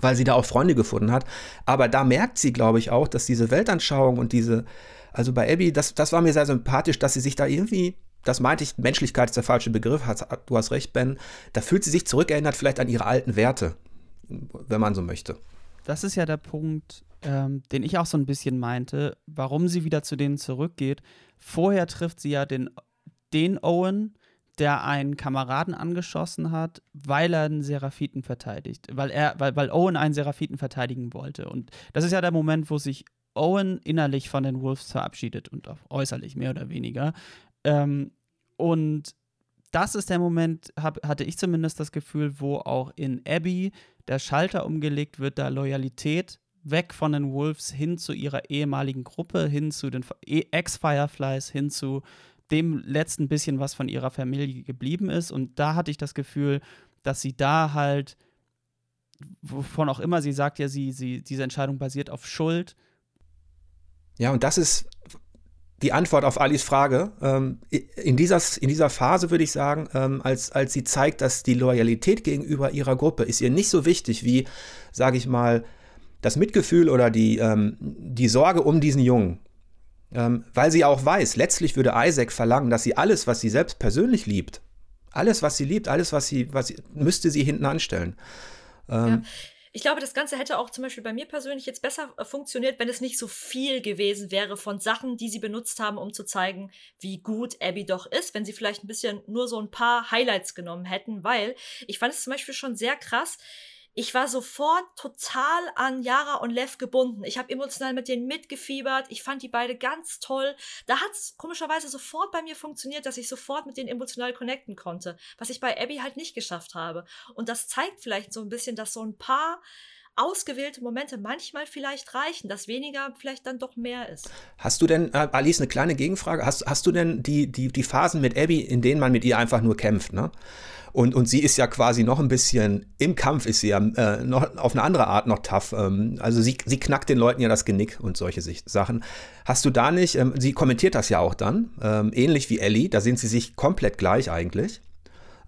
weil sie da auch Freunde gefunden hat. Aber da merkt sie, glaube ich, auch, dass diese Weltanschauung und diese, also bei Abby, das, das war mir sehr sympathisch, dass sie sich da irgendwie das meinte ich, Menschlichkeit ist der falsche Begriff, du hast recht, Ben. Da fühlt sie sich zurückerinnert vielleicht an ihre alten Werte, wenn man so möchte. Das ist ja der Punkt, ähm, den ich auch so ein bisschen meinte, warum sie wieder zu denen zurückgeht. Vorher trifft sie ja den, den Owen, der einen Kameraden angeschossen hat, weil er einen Seraphiten verteidigt. Weil, er, weil, weil Owen einen Seraphiten verteidigen wollte. Und das ist ja der Moment, wo sich Owen innerlich von den Wolves verabschiedet und auch äußerlich mehr oder weniger. Ähm, und das ist der Moment, hab, hatte ich zumindest das Gefühl, wo auch in Abby der Schalter umgelegt wird, da Loyalität weg von den Wolves hin zu ihrer ehemaligen Gruppe, hin zu den e, Ex-Fireflies, hin zu dem letzten bisschen, was von ihrer Familie geblieben ist. Und da hatte ich das Gefühl, dass sie da halt, wovon auch immer sie sagt, ja, sie, sie, diese Entscheidung basiert auf Schuld. Ja, und das ist die Antwort auf Alis Frage. Ähm, in, dieser, in dieser Phase würde ich sagen, ähm, als, als sie zeigt, dass die Loyalität gegenüber ihrer Gruppe ist ihr nicht so wichtig wie, sage ich mal, das Mitgefühl oder die, ähm, die Sorge um diesen Jungen. Ähm, weil sie auch weiß, letztlich würde Isaac verlangen, dass sie alles, was sie selbst persönlich liebt, alles, was sie liebt, alles, was sie, was sie müsste sie hinten anstellen. Ähm, ja. Ich glaube, das Ganze hätte auch zum Beispiel bei mir persönlich jetzt besser äh, funktioniert, wenn es nicht so viel gewesen wäre von Sachen, die sie benutzt haben, um zu zeigen, wie gut Abby doch ist, wenn sie vielleicht ein bisschen nur so ein paar Highlights genommen hätten, weil ich fand es zum Beispiel schon sehr krass, ich war sofort total an Yara und Lev gebunden. Ich habe emotional mit denen mitgefiebert. Ich fand die beide ganz toll. Da hat es komischerweise sofort bei mir funktioniert, dass ich sofort mit denen emotional connecten konnte, was ich bei Abby halt nicht geschafft habe. Und das zeigt vielleicht so ein bisschen, dass so ein paar ausgewählte Momente manchmal vielleicht reichen, dass weniger vielleicht dann doch mehr ist. Hast du denn, äh, Alice, eine kleine Gegenfrage? Hast, hast du denn die, die, die Phasen mit Abby, in denen man mit ihr einfach nur kämpft, ne? Und, und sie ist ja quasi noch ein bisschen, im Kampf ist sie ja äh, noch auf eine andere Art noch tough. Ähm, also sie, sie knackt den Leuten ja das Genick und solche Sachen. Hast du da nicht, ähm, sie kommentiert das ja auch dann, ähm, ähnlich wie Ellie, da sind sie sich komplett gleich eigentlich.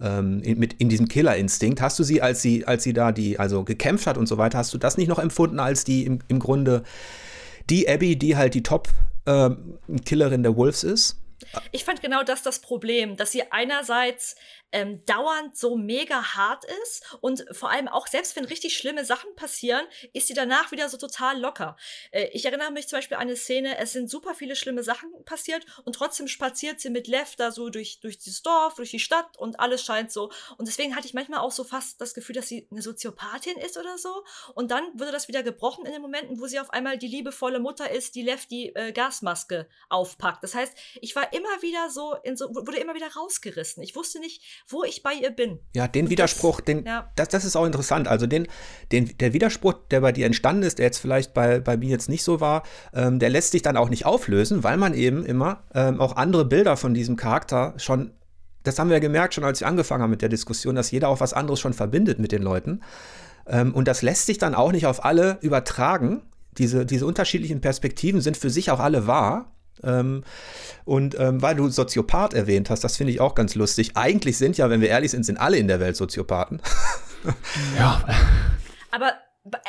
Ähm, in, mit, in diesem Killerinstinkt. Hast du sie, als sie, als sie da die, also gekämpft hat und so weiter, hast du das nicht noch empfunden als die im, im Grunde die Abby, die halt die Top-Killerin ähm, der Wolves ist? Ich fand genau das das Problem, dass sie einerseits ähm, dauernd so mega hart ist und vor allem auch selbst wenn richtig schlimme Sachen passieren, ist sie danach wieder so total locker. Äh, ich erinnere mich zum Beispiel an eine Szene, es sind super viele schlimme Sachen passiert und trotzdem spaziert sie mit Lev da so durch, durch dieses Dorf, durch die Stadt und alles scheint so. Und deswegen hatte ich manchmal auch so fast das Gefühl, dass sie eine Soziopathin ist oder so. Und dann wurde das wieder gebrochen in den Momenten, wo sie auf einmal die liebevolle Mutter ist, die Lev die äh, Gasmaske aufpackt. Das heißt, ich war immer wieder so, so, wurde immer wieder rausgerissen. Ich wusste nicht, wo ich bei ihr bin. Ja, den und Widerspruch, das, den, ja. das, das ist auch interessant. Also den, den, der Widerspruch, der bei dir entstanden ist, der jetzt vielleicht bei, bei mir jetzt nicht so war, ähm, der lässt sich dann auch nicht auflösen, weil man eben immer ähm, auch andere Bilder von diesem Charakter schon, das haben wir ja gemerkt schon, als wir angefangen haben mit der Diskussion, dass jeder auch was anderes schon verbindet mit den Leuten. Ähm, und das lässt sich dann auch nicht auf alle übertragen. Diese, diese unterschiedlichen Perspektiven sind für sich auch alle wahr. Ähm, und ähm, weil du Soziopath erwähnt hast, das finde ich auch ganz lustig. Eigentlich sind ja, wenn wir ehrlich sind, sind alle in der Welt Soziopathen. ja. <laughs> Aber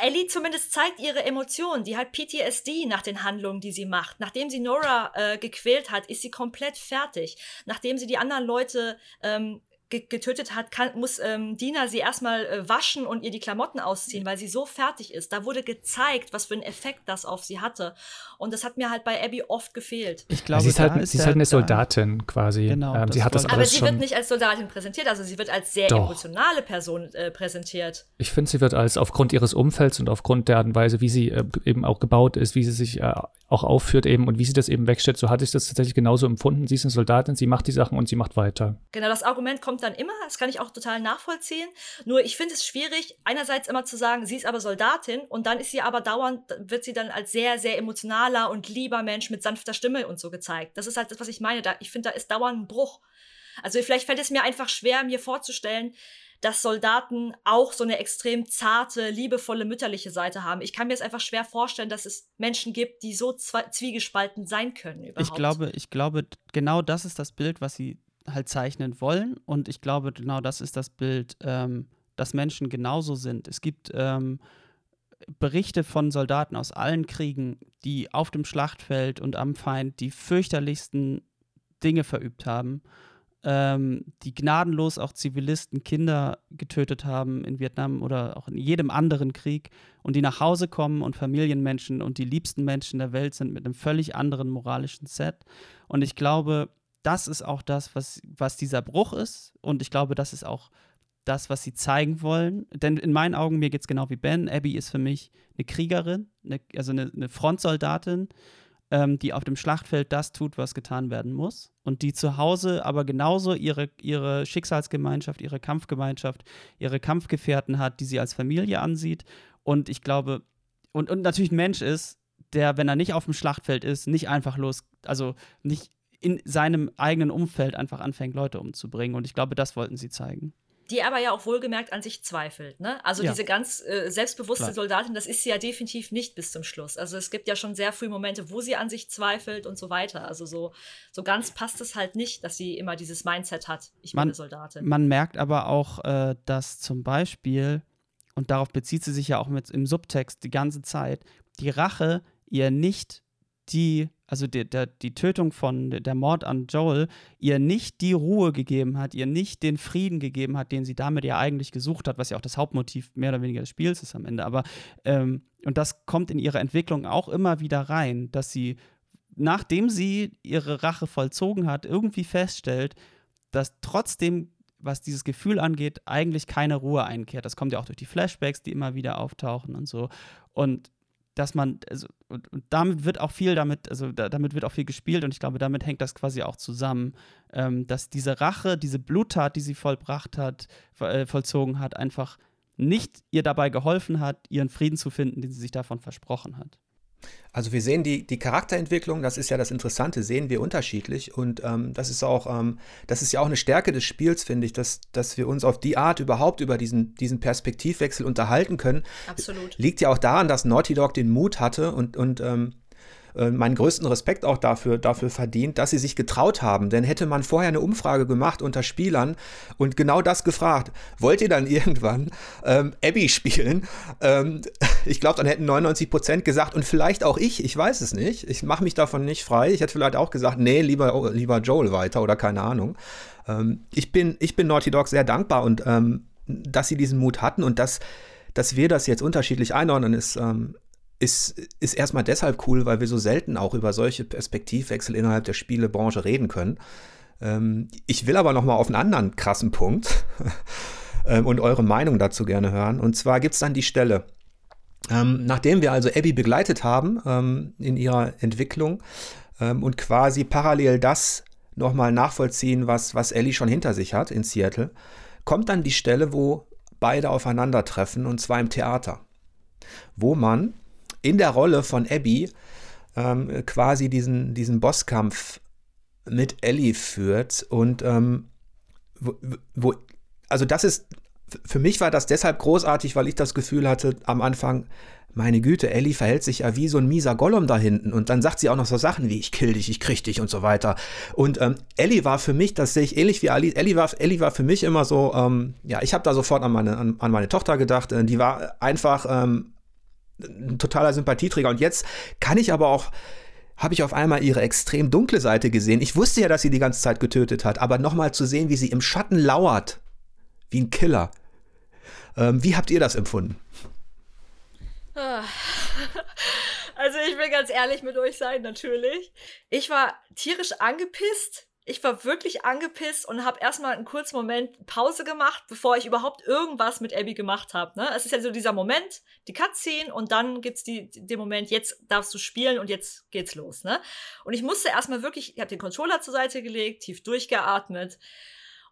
Ellie zumindest zeigt ihre Emotionen. Die hat PTSD nach den Handlungen, die sie macht. Nachdem sie Nora äh, gequält hat, ist sie komplett fertig. Nachdem sie die anderen Leute ähm, getötet hat, kann, muss ähm, Dina sie erstmal äh, waschen und ihr die Klamotten ausziehen, weil sie so fertig ist. Da wurde gezeigt, was für einen Effekt das auf sie hatte. Und das hat mir halt bei Abby oft gefehlt. Ich glaube, sie ist halt, ist sie ist halt eine Soldatin quasi. Genau, ähm, sie hat das aber sie wird nicht als Soldatin präsentiert, also sie wird als sehr Doch. emotionale Person äh, präsentiert. Ich finde, sie wird als aufgrund ihres Umfelds und aufgrund der Art und Weise, wie sie äh, eben auch gebaut ist, wie sie sich äh, auch aufführt eben und wie sie das eben wegstellt, so hatte ich das tatsächlich genauso empfunden. Sie ist eine Soldatin, sie macht die Sachen und sie macht weiter. Genau, das Argument kommt kommt dann immer, das kann ich auch total nachvollziehen. Nur ich finde es schwierig, einerseits immer zu sagen, sie ist aber Soldatin und dann ist sie aber dauernd, wird sie dann als sehr, sehr emotionaler und lieber Mensch mit sanfter Stimme und so gezeigt. Das ist halt das, was ich meine. Da, ich finde, da ist dauernd ein Bruch. Also vielleicht fällt es mir einfach schwer, mir vorzustellen, dass Soldaten auch so eine extrem zarte, liebevolle, mütterliche Seite haben. Ich kann mir es einfach schwer vorstellen, dass es Menschen gibt, die so zwiegespalten sein können überhaupt. Ich glaube, ich glaube, genau das ist das Bild, was sie halt zeichnen wollen. Und ich glaube, genau das ist das Bild, ähm, dass Menschen genauso sind. Es gibt ähm, Berichte von Soldaten aus allen Kriegen, die auf dem Schlachtfeld und am Feind die fürchterlichsten Dinge verübt haben ähm, die gnadenlos auch Zivilisten, Kinder getötet haben in Vietnam oder auch in jedem anderen Krieg und die nach Hause kommen und Familienmenschen und die liebsten Menschen der Welt sind mit einem völlig anderen moralischen Set. Und ich glaube, das ist auch das, was, was dieser Bruch ist. Und ich glaube, das ist auch das, was sie zeigen wollen. Denn in meinen Augen, mir geht es genau wie Ben. Abby ist für mich eine Kriegerin, eine, also eine, eine Frontsoldatin, ähm, die auf dem Schlachtfeld das tut, was getan werden muss. Und die zu Hause aber genauso ihre, ihre Schicksalsgemeinschaft, ihre Kampfgemeinschaft, ihre Kampfgefährten hat, die sie als Familie ansieht. Und ich glaube, und, und natürlich ein Mensch ist, der, wenn er nicht auf dem Schlachtfeld ist, nicht einfach los, also nicht in seinem eigenen Umfeld einfach anfängt, Leute umzubringen. Und ich glaube, das wollten sie zeigen die aber ja auch wohlgemerkt an sich zweifelt. Ne? Also ja. diese ganz äh, selbstbewusste Klar. Soldatin, das ist sie ja definitiv nicht bis zum Schluss. Also es gibt ja schon sehr früh Momente, wo sie an sich zweifelt und so weiter. Also so, so ganz passt es halt nicht, dass sie immer dieses Mindset hat, ich man, bin eine Soldatin. Man merkt aber auch, äh, dass zum Beispiel, und darauf bezieht sie sich ja auch mit im Subtext die ganze Zeit, die Rache ihr nicht die also der, der, die Tötung von der Mord an Joel, ihr nicht die Ruhe gegeben hat, ihr nicht den Frieden gegeben hat, den sie damit ja eigentlich gesucht hat, was ja auch das Hauptmotiv mehr oder weniger des Spiels ist am Ende. Aber ähm, und das kommt in ihre Entwicklung auch immer wieder rein, dass sie, nachdem sie ihre Rache vollzogen hat, irgendwie feststellt, dass trotzdem was dieses Gefühl angeht, eigentlich keine Ruhe einkehrt. Das kommt ja auch durch die Flashbacks, die immer wieder auftauchen und so. Und dass man, also, und, und, damit wird auch viel damit, also da, damit wird auch viel gespielt und ich glaube, damit hängt das quasi auch zusammen, ähm, dass diese Rache, diese Bluttat, die sie vollbracht hat, äh, vollzogen hat, einfach nicht ihr dabei geholfen hat, ihren Frieden zu finden, den sie sich davon versprochen hat. Also wir sehen die, die Charakterentwicklung, das ist ja das Interessante, sehen wir unterschiedlich und ähm, das ist auch, ähm, das ist ja auch eine Stärke des Spiels, finde ich, dass, dass wir uns auf die Art überhaupt über diesen, diesen Perspektivwechsel unterhalten können. Absolut. Liegt ja auch daran, dass Naughty Dog den Mut hatte und, und ähm, äh, meinen größten Respekt auch dafür, dafür verdient, dass sie sich getraut haben. Denn hätte man vorher eine Umfrage gemacht unter Spielern und genau das gefragt, wollt ihr dann irgendwann ähm, Abby spielen? Ähm, <laughs> ich glaube, dann hätten 99 Prozent gesagt und vielleicht auch ich, ich weiß es nicht. Ich mache mich davon nicht frei. Ich hätte vielleicht auch gesagt, nee, lieber, lieber Joel weiter oder keine Ahnung. Ähm, ich, bin, ich bin Naughty Dog sehr dankbar und ähm, dass sie diesen Mut hatten und dass dass wir das jetzt unterschiedlich einordnen, ist, ähm, ist, ist erstmal deshalb cool, weil wir so selten auch über solche Perspektivwechsel innerhalb der Spielebranche reden können. Ähm, ich will aber noch mal auf einen anderen krassen Punkt <laughs> ähm, und eure Meinung dazu gerne hören. Und zwar gibt es dann die Stelle, ähm, nachdem wir also Abby begleitet haben ähm, in ihrer Entwicklung ähm, und quasi parallel das nochmal nachvollziehen, was, was Ellie schon hinter sich hat in Seattle, kommt dann die Stelle, wo beide aufeinandertreffen und zwar im Theater, wo man in der Rolle von Abby ähm, quasi diesen, diesen Bosskampf mit Ellie führt und ähm, wo, wo, also das ist, für mich war das deshalb großartig, weil ich das Gefühl hatte am Anfang, meine Güte, Ellie verhält sich ja wie so ein mieser Gollum da hinten und dann sagt sie auch noch so Sachen wie ich kill dich, ich krieg dich und so weiter. Und ähm, Ellie war für mich, das sehe ich ähnlich wie Ali, Ellie war, Ellie war für mich immer so, ähm, ja, ich habe da sofort an meine, an, an meine Tochter gedacht, äh, die war einfach ähm, ein totaler Sympathieträger. Und jetzt kann ich aber auch habe ich auf einmal ihre extrem dunkle Seite gesehen. Ich wusste ja, dass sie die ganze Zeit getötet hat, aber nochmal zu sehen, wie sie im Schatten lauert, wie ein Killer. Ähm, wie habt ihr das empfunden? Ah. <laughs> Also ich will ganz ehrlich mit euch sein, natürlich. Ich war tierisch angepisst, ich war wirklich angepisst und habe erstmal einen kurzen Moment Pause gemacht, bevor ich überhaupt irgendwas mit Abby gemacht habe. Ne? Es ist ja so dieser Moment, die Cutscene und dann gibt's die, den Moment, jetzt darfst du spielen und jetzt geht's los. Ne? Und ich musste erstmal wirklich, ich habe den Controller zur Seite gelegt, tief durchgeatmet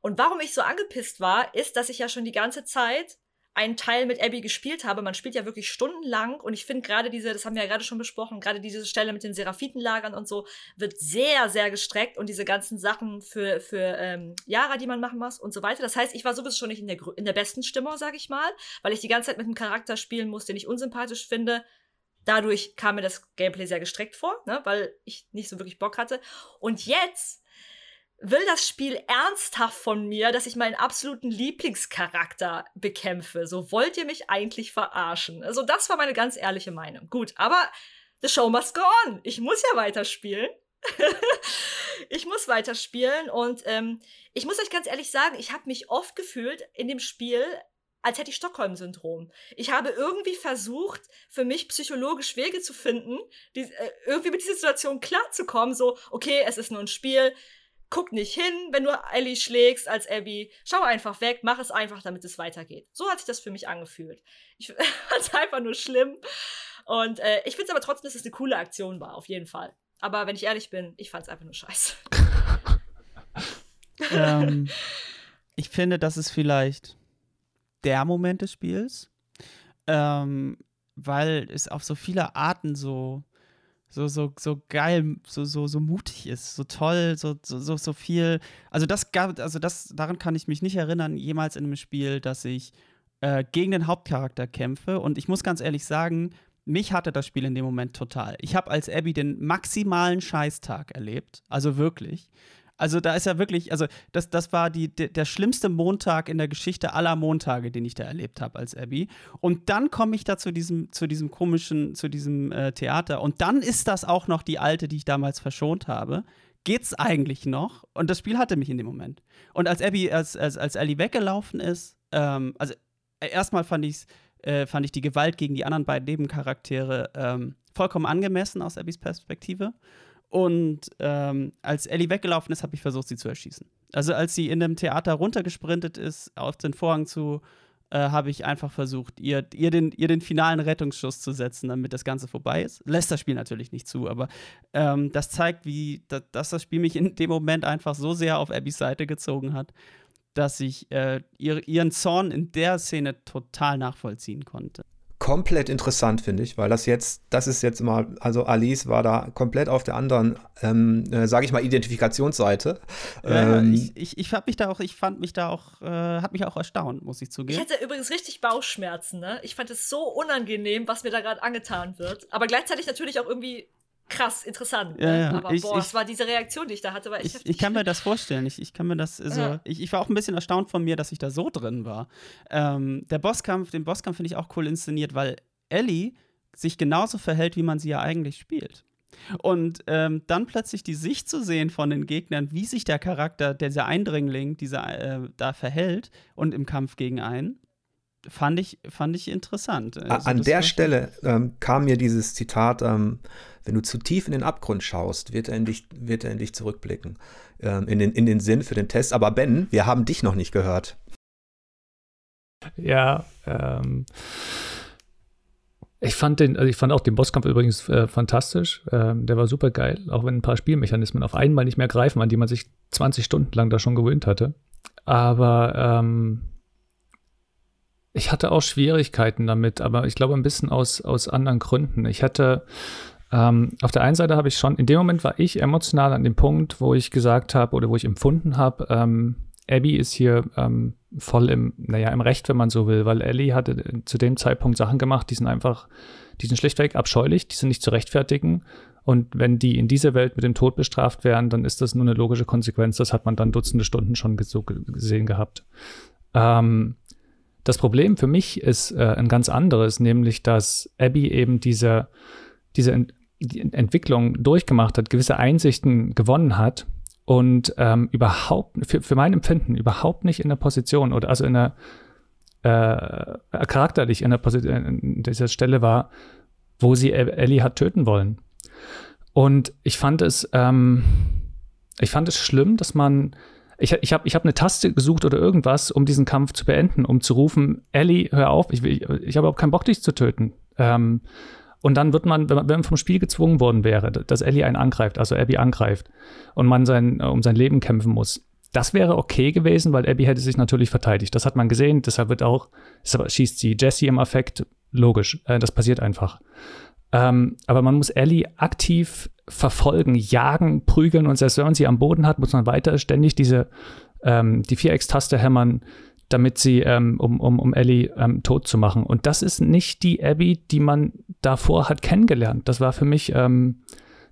Und warum ich so angepisst war, ist, dass ich ja schon die ganze Zeit einen Teil mit Abby gespielt habe. Man spielt ja wirklich stundenlang und ich finde gerade diese, das haben wir ja gerade schon besprochen, gerade diese Stelle mit den Seraphitenlagern und so wird sehr, sehr gestreckt und diese ganzen Sachen für, für ähm, Yara, die man machen muss und so weiter. Das heißt, ich war sowieso schon nicht in der, in der besten Stimmung, sag ich mal, weil ich die ganze Zeit mit einem Charakter spielen muss, den ich unsympathisch finde. Dadurch kam mir das Gameplay sehr gestreckt vor, ne, weil ich nicht so wirklich Bock hatte. Und jetzt will das Spiel ernsthaft von mir, dass ich meinen absoluten Lieblingscharakter bekämpfe. So wollt ihr mich eigentlich verarschen. Also das war meine ganz ehrliche Meinung. Gut, aber the show must go on. Ich muss ja weiterspielen. <laughs> ich muss weiterspielen und ähm, ich muss euch ganz ehrlich sagen, ich habe mich oft gefühlt in dem Spiel, als hätte ich Stockholm-Syndrom. Ich habe irgendwie versucht, für mich psychologisch Wege zu finden, die, äh, irgendwie mit dieser Situation klarzukommen. So, okay, es ist nur ein Spiel, guck nicht hin, wenn du Ellie schlägst als Abby. Schau einfach weg, mach es einfach, damit es weitergeht. So hat sich das für mich angefühlt. Ich <laughs> fand es einfach nur schlimm. Und äh, ich finde es aber trotzdem, dass es eine coole Aktion war, auf jeden Fall. Aber wenn ich ehrlich bin, ich fand es einfach nur scheiße. <laughs> ähm, <laughs> ich finde, das ist vielleicht der Moment des Spiels, ähm, weil es auf so viele Arten so so, so, so geil, so, so, so mutig ist, so toll, so, so, so viel. Also das gab, also das, daran kann ich mich nicht erinnern, jemals in einem Spiel, dass ich äh, gegen den Hauptcharakter kämpfe. Und ich muss ganz ehrlich sagen, mich hatte das Spiel in dem Moment total. Ich habe als Abby den maximalen Scheißtag erlebt. Also wirklich. Also da ist ja wirklich, also das, das war die, der, der schlimmste Montag in der Geschichte aller Montage, den ich da erlebt habe als Abby. Und dann komme ich da zu diesem, zu diesem komischen, zu diesem äh, Theater. Und dann ist das auch noch die alte, die ich damals verschont habe. Geht's eigentlich noch? Und das Spiel hatte mich in dem Moment. Und als Abby, als, als, als Ellie weggelaufen ist, ähm, also äh, erstmal fand ich's, äh, fand ich die Gewalt gegen die anderen beiden Nebencharaktere ähm, vollkommen angemessen aus Abbys Perspektive. Und ähm, als Ellie weggelaufen ist, habe ich versucht, sie zu erschießen. Also als sie in dem Theater runtergesprintet ist, auf den Vorhang zu, äh, habe ich einfach versucht, ihr, ihr, den, ihr den finalen Rettungsschuss zu setzen, damit das Ganze vorbei ist. Lässt das Spiel natürlich nicht zu, aber ähm, das zeigt, wie da, dass das Spiel mich in dem Moment einfach so sehr auf Abbys Seite gezogen hat, dass ich äh, ihr, ihren Zorn in der Szene total nachvollziehen konnte komplett interessant, finde ich, weil das jetzt, das ist jetzt mal, also Alice war da komplett auf der anderen, ähm, äh, sage ich mal, Identifikationsseite. Ja, ähm, ich, ich, ich mich da auch, ich fand mich da auch, äh, hat mich auch erstaunt, muss ich zugeben. Ich hatte übrigens richtig Bauchschmerzen, ne? Ich fand es so unangenehm, was mir da gerade angetan wird. Aber gleichzeitig natürlich auch irgendwie krass, interessant. Ja, ja. Aber ich, boah, es war diese Reaktion, die ich da hatte, war echt ich, ich kann mir <laughs> das vorstellen. Ich, ich kann mir das so. Ja. Ich, ich war auch ein bisschen erstaunt von mir, dass ich da so drin war. Ähm, der Bosskampf, den Bosskampf finde ich auch cool inszeniert, weil Ellie sich genauso verhält, wie man sie ja eigentlich spielt. Und ähm, dann plötzlich die Sicht zu sehen von den Gegnern, wie sich der Charakter, dieser Eindringling, dieser äh, da verhält und im Kampf gegen einen, fand ich, fand ich interessant. Also, An der Stelle ähm, kam mir dieses Zitat, ähm, wenn du zu tief in den Abgrund schaust, wird er in dich, wird er in dich zurückblicken. Ähm, in, den, in den Sinn für den Test. Aber Ben, wir haben dich noch nicht gehört. Ja, ähm. Ich fand den, also ich fand auch den Bosskampf übrigens äh, fantastisch. Ähm, der war super geil, auch wenn ein paar Spielmechanismen auf einmal nicht mehr greifen, an die man sich 20 Stunden lang da schon gewöhnt hatte. Aber ähm, ich hatte auch Schwierigkeiten damit, aber ich glaube ein bisschen aus, aus anderen Gründen. Ich hatte ähm, auf der einen Seite habe ich schon, in dem Moment war ich emotional an dem Punkt, wo ich gesagt habe oder wo ich empfunden habe, ähm, Abby ist hier ähm, voll im, naja, im Recht, wenn man so will, weil Ellie hatte zu dem Zeitpunkt Sachen gemacht, die sind einfach, die sind schlichtweg abscheulich, die sind nicht zu rechtfertigen. Und wenn die in dieser Welt mit dem Tod bestraft werden, dann ist das nur eine logische Konsequenz. Das hat man dann Dutzende Stunden schon so gesehen gehabt. Ähm, das Problem für mich ist äh, ein ganz anderes, nämlich dass Abby eben diese, diese Ent die Entwicklung durchgemacht hat, gewisse Einsichten gewonnen hat und ähm, überhaupt, für, für mein Empfinden, überhaupt nicht in der Position oder also in der äh, charakterlich in der Position, in dieser Stelle war, wo sie Ellie hat töten wollen. Und ich fand es, ähm, ich fand es schlimm, dass man ich, ich habe ich hab eine Taste gesucht oder irgendwas, um diesen Kampf zu beenden, um zu rufen, Ellie, hör auf, ich, ich, ich habe auch keinen Bock, dich zu töten. Ähm, und dann wird man, wenn man vom Spiel gezwungen worden wäre, dass Ellie einen angreift, also Abby angreift, und man sein, um sein Leben kämpfen muss, Das wäre okay gewesen, weil Abby hätte sich natürlich verteidigt. Das hat man gesehen, deshalb wird auch, deshalb schießt sie Jesse im Affekt, logisch, äh, das passiert einfach. Ähm, aber man muss Ellie aktiv verfolgen, jagen, prügeln und selbst wenn man sie am Boden hat, muss man weiter ständig diese ähm, die Viereckstaste hämmern, damit sie, ähm, um, um, um Ellie ähm, tot zu machen. Und das ist nicht die Abby, die man davor hat kennengelernt. Das war für mich, ähm,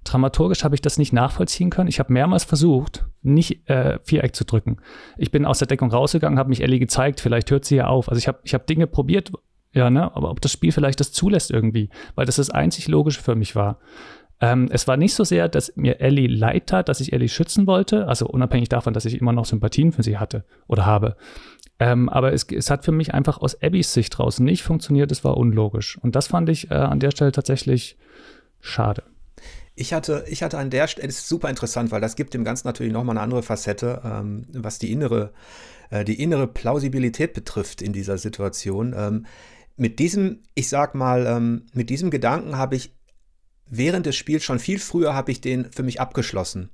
dramaturgisch habe ich das nicht nachvollziehen können. Ich habe mehrmals versucht, nicht äh, Viereck zu drücken. Ich bin aus der Deckung rausgegangen, habe mich Ellie gezeigt, vielleicht hört sie ja auf. Also ich habe ich hab Dinge probiert, ja, ne, aber ob das Spiel vielleicht das zulässt irgendwie, weil das das einzig Logische für mich war. Ähm, es war nicht so sehr, dass mir Ellie leid tat, dass ich Ellie schützen wollte, also unabhängig davon, dass ich immer noch Sympathien für sie hatte oder habe. Ähm, aber es, es, hat für mich einfach aus Abbys Sicht draußen nicht funktioniert, es war unlogisch. Und das fand ich äh, an der Stelle tatsächlich schade. Ich hatte, ich hatte an der Stelle, das ist super interessant, weil das gibt dem Ganzen natürlich nochmal eine andere Facette, ähm, was die innere, äh, die innere Plausibilität betrifft in dieser Situation. Ähm, mit diesem, ich sag mal, ähm, mit diesem Gedanken habe ich während des Spiels schon viel früher habe ich den für mich abgeschlossen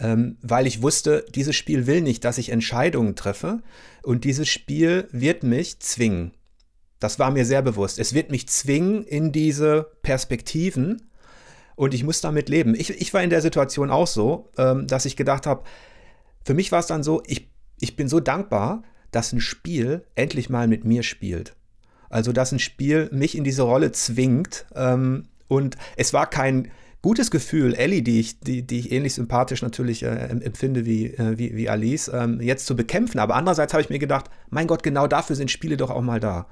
ähm, weil ich wusste, dieses Spiel will nicht, dass ich Entscheidungen treffe und dieses Spiel wird mich zwingen. Das war mir sehr bewusst. Es wird mich zwingen in diese Perspektiven und ich muss damit leben. Ich, ich war in der Situation auch so, ähm, dass ich gedacht habe, für mich war es dann so, ich, ich bin so dankbar, dass ein Spiel endlich mal mit mir spielt. Also, dass ein Spiel mich in diese Rolle zwingt. Ähm, und es war kein, gutes Gefühl, Ellie, die ich, die, die ich ähnlich sympathisch natürlich äh, empfinde wie, äh, wie, wie Alice, ähm, jetzt zu bekämpfen. Aber andererseits habe ich mir gedacht, mein Gott, genau dafür sind Spiele doch auch mal da.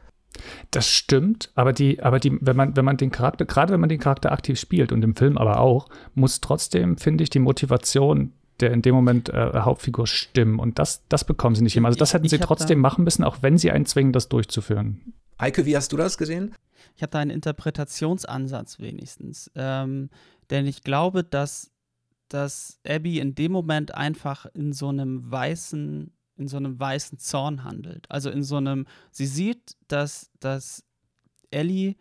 Das stimmt, aber die, aber die, wenn man, wenn man den Charakter, gerade wenn man den Charakter aktiv spielt und im Film aber auch, muss trotzdem, finde ich, die Motivation der in dem Moment äh, Hauptfigur stimmen. Und das, das bekommen sie nicht immer. Also das hätten sie trotzdem machen müssen, auch wenn sie einen zwingen, das durchzuführen. Eike, wie hast du das gesehen? Ich habe da einen Interpretationsansatz wenigstens. Ähm, denn ich glaube, dass, dass Abby in dem Moment einfach in so einem weißen, in so einem weißen Zorn handelt. Also in so einem, sie sieht, dass, dass Ellie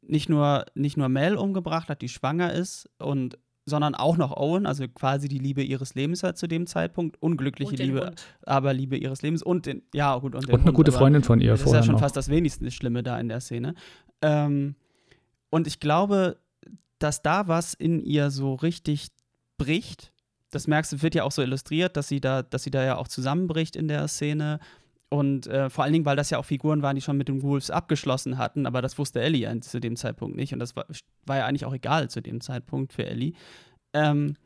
nicht nur, nicht nur Mel umgebracht hat, die schwanger ist, und, sondern auch noch Owen, also quasi die Liebe ihres Lebens hat zu dem Zeitpunkt, unglückliche Liebe, Hund. aber Liebe ihres Lebens und den, ja gut und, und eine Hund, gute Freundin von ihr. Das ist ja schon noch. fast das wenigste Schlimme da in der Szene. Ähm, und ich glaube, dass da was in ihr so richtig bricht. Das merkst du, wird ja auch so illustriert, dass sie da, dass sie da ja auch zusammenbricht in der Szene. Und äh, vor allen Dingen, weil das ja auch Figuren waren, die schon mit den Wolves abgeschlossen hatten, aber das wusste Ellie ja zu dem Zeitpunkt nicht. Und das war, war ja eigentlich auch egal zu dem Zeitpunkt für Ellie. Ähm,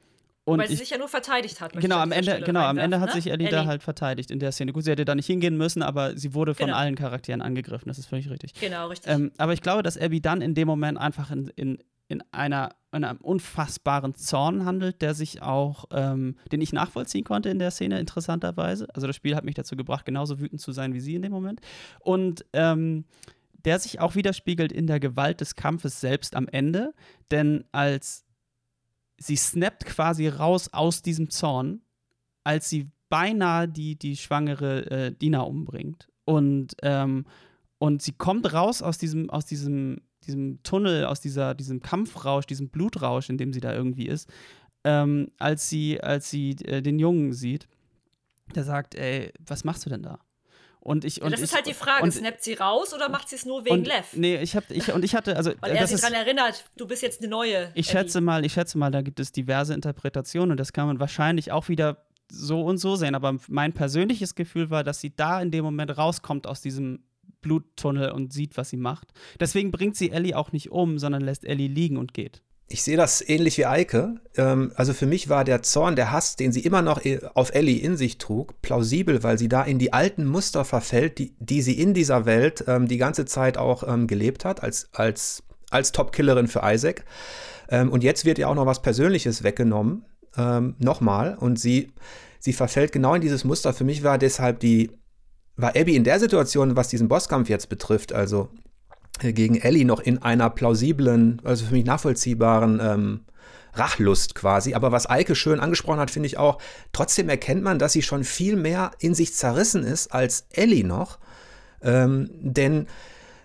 und Weil sie ich, sich ja nur verteidigt hat. Genau, am Ende, genau am Ende hat ne? sich Ellie, Ellie, da halt verteidigt in der Szene. Gut, sie hätte da nicht hingehen müssen, aber sie wurde von genau. allen Charakteren angegriffen. Das ist völlig richtig. Genau, richtig. Ähm, aber ich glaube, dass Abby dann in dem Moment einfach in, in, in, einer, in einem unfassbaren Zorn handelt, der sich auch, ähm, den ich nachvollziehen konnte in der Szene, interessanterweise. Also das Spiel hat mich dazu gebracht, genauso wütend zu sein wie sie in dem Moment. Und ähm, der sich auch widerspiegelt in der Gewalt des Kampfes selbst am Ende. Denn als sie snappt quasi raus aus diesem Zorn, als sie beinahe die, die schwangere äh, Dina umbringt. Und, ähm, und sie kommt raus aus diesem, aus diesem diesem Tunnel, aus dieser, diesem Kampfrausch, diesem Blutrausch, in dem sie da irgendwie ist, ähm, als sie, als sie äh, den Jungen sieht, der sagt, ey, was machst du denn da? Und ich, und das ich, ist halt die Frage, und, snappt sie raus oder macht sie es nur wegen und, Lev? Nee, ich hab, ich, und ich hatte, also. <laughs> Weil er sich daran erinnert, du bist jetzt eine neue. Ich schätze mal, ich schätze mal, da gibt es diverse Interpretationen und das kann man wahrscheinlich auch wieder so und so sehen. Aber mein persönliches Gefühl war, dass sie da in dem Moment rauskommt aus diesem Bluttunnel und sieht, was sie macht. Deswegen bringt sie Ellie auch nicht um, sondern lässt Ellie liegen und geht. Ich sehe das ähnlich wie Eike. Ähm, also für mich war der Zorn, der Hass, den sie immer noch äh, auf Ellie in sich trug, plausibel, weil sie da in die alten Muster verfällt, die, die sie in dieser Welt ähm, die ganze Zeit auch ähm, gelebt hat, als, als, als Top-Killerin für Isaac. und jetzt wird ihr auch noch was Persönliches weggenommen, nochmal. Und sie, sie verfällt genau in dieses Muster. Für mich war deshalb die, war Abby in der Situation, was diesen Bosskampf jetzt betrifft, also äh, gegen Ellie noch in einer plausiblen, also für mich nachvollziehbaren ähm, Rachlust quasi. Aber was Eike schön angesprochen hat, finde ich auch, trotzdem erkennt man, dass sie schon viel mehr in sich zerrissen ist als Ellie noch. Ähm, denn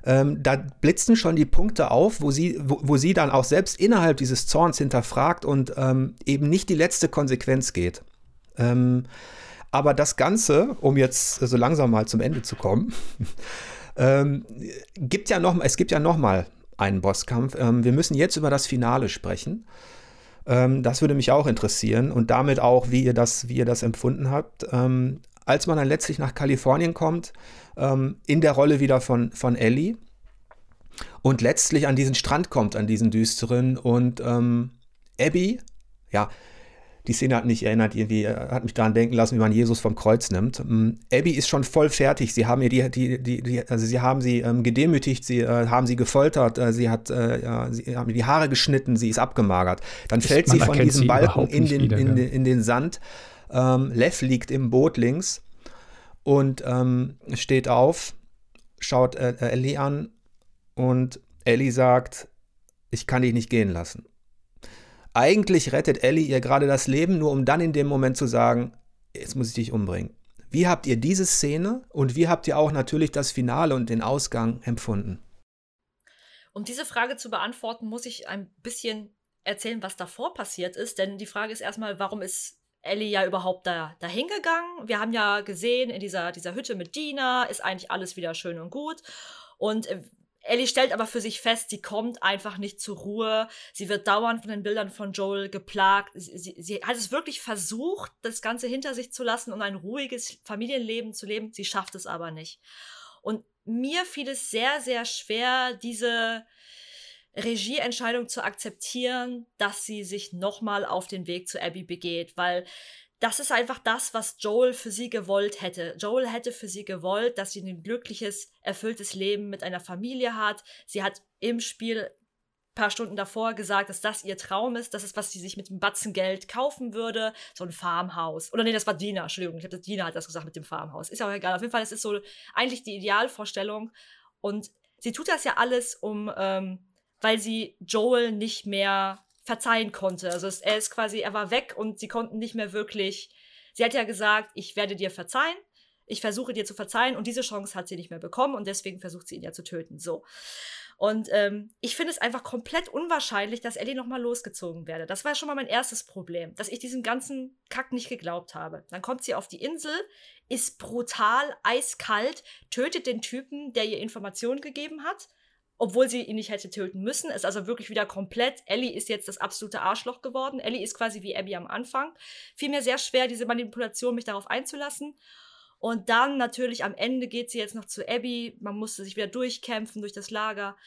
ähm, da blitzen schon die Punkte auf, wo sie, wo, wo, sie dann auch selbst innerhalb dieses Zorns hinterfragt und ähm, eben nicht die letzte Konsequenz geht. Ähm, Aber das Ganze, um jetzt so langsam mal zum Ende zu kommen, <laughs> ähm, gibt ja noch, es gibt ja noch mal einen Bosskampf. Ähm, wir müssen jetzt über das Finale sprechen. Ähm, das würde mich auch interessieren und damit auch, wie ihr das, wie ihr das empfunden habt. Ähm, als man dann letztlich nach Kalifornien kommt, ähm, in der Rolle wieder von, von Ellie und letztlich an diesen Strand kommt, an diesen düsteren und ähm, Abby, ja, die Szene hat mich erinnert, irgendwie äh, hat mich daran denken lassen, wie man Jesus vom Kreuz nimmt. Ähm, Abby ist schon voll fertig. Sie haben ihr die, die, die, die also sie haben sie ähm, gedemütigt, sie äh, haben sie gefoltert, äh, sie hat, äh, ja, sie haben die Haare geschnitten, sie ist abgemagert. Dann fällt sie von diesem Balken in den, wieder, in, den, in den Sand. Ähm, Lev liegt im Boot links und ähm, steht auf, schaut äh, Ellie an und Ellie sagt, ich kann dich nicht gehen lassen. Eigentlich rettet Ellie ihr gerade das Leben, nur um dann in dem Moment zu sagen, jetzt muss ich dich umbringen. Wie habt ihr diese Szene und wie habt ihr auch natürlich das Finale und den Ausgang empfunden? Um diese Frage zu beantworten, muss ich ein bisschen erzählen, was davor passiert ist. Denn die Frage ist erstmal, warum ist Ellie ja überhaupt da dahin gegangen? Wir haben ja gesehen, in dieser, dieser Hütte mit Gina ist eigentlich alles wieder schön und gut. Und äh, Ellie stellt aber für sich fest, sie kommt einfach nicht zur Ruhe. Sie wird dauernd von den Bildern von Joel geplagt. Sie, sie, sie, hat es wirklich versucht, das Ganze hinter sich zu lassen und ein ruhiges Familienleben zu leben. Sie schafft es aber nicht. Und mir fiel es sehr, sehr schwer, diese Regieentscheidung zu akzeptieren, dass sie sich nochmal auf den Weg zu Abby begeht, weil das ist einfach das, was Joel für sie gewollt hätte. Joel hätte für sie gewollt, dass sie ein glückliches, erfülltes Leben mit einer Familie hat. Sie hat im Spiel ein paar Stunden davor gesagt, dass das ihr Traum ist, das ist, was sie sich mit dem Batzen Geld kaufen würde, so ein Farmhaus. Oder nee, das war Dina, Entschuldigung, ich das Dina hat das gesagt mit dem Farmhaus. Ist ja auch egal. Auf jeden Fall, es ist so eigentlich die Idealvorstellung. Und sie tut das ja alles, um, ähm, weil sie Joel nicht mehr verzeihen konnte. Also es, er ist quasi, er war weg und sie konnten nicht mehr wirklich. Sie hat ja gesagt, ich werde dir verzeihen, ich versuche dir zu verzeihen und diese Chance hat sie nicht mehr bekommen und deswegen versucht sie ihn ja zu töten. So. Und ähm, ich finde es einfach komplett unwahrscheinlich, dass Ellie nochmal losgezogen werde. Das war schon mal mein erstes Problem, dass ich diesem ganzen Kack nicht geglaubt habe. Dann kommt sie auf die Insel, ist brutal, eiskalt, tötet den Typen, der ihr Informationen gegeben hat obwohl sie ihn nicht hätte töten müssen. Ist also wirklich wieder komplett. Ellie ist jetzt das absolute Arschloch geworden. Ellie ist quasi wie Abby am Anfang. Fiel mir sehr schwer, diese Manipulation, mich darauf einzulassen. Und dann natürlich am Ende geht sie jetzt noch zu Abby. Man musste sich wieder durchkämpfen durch das Lager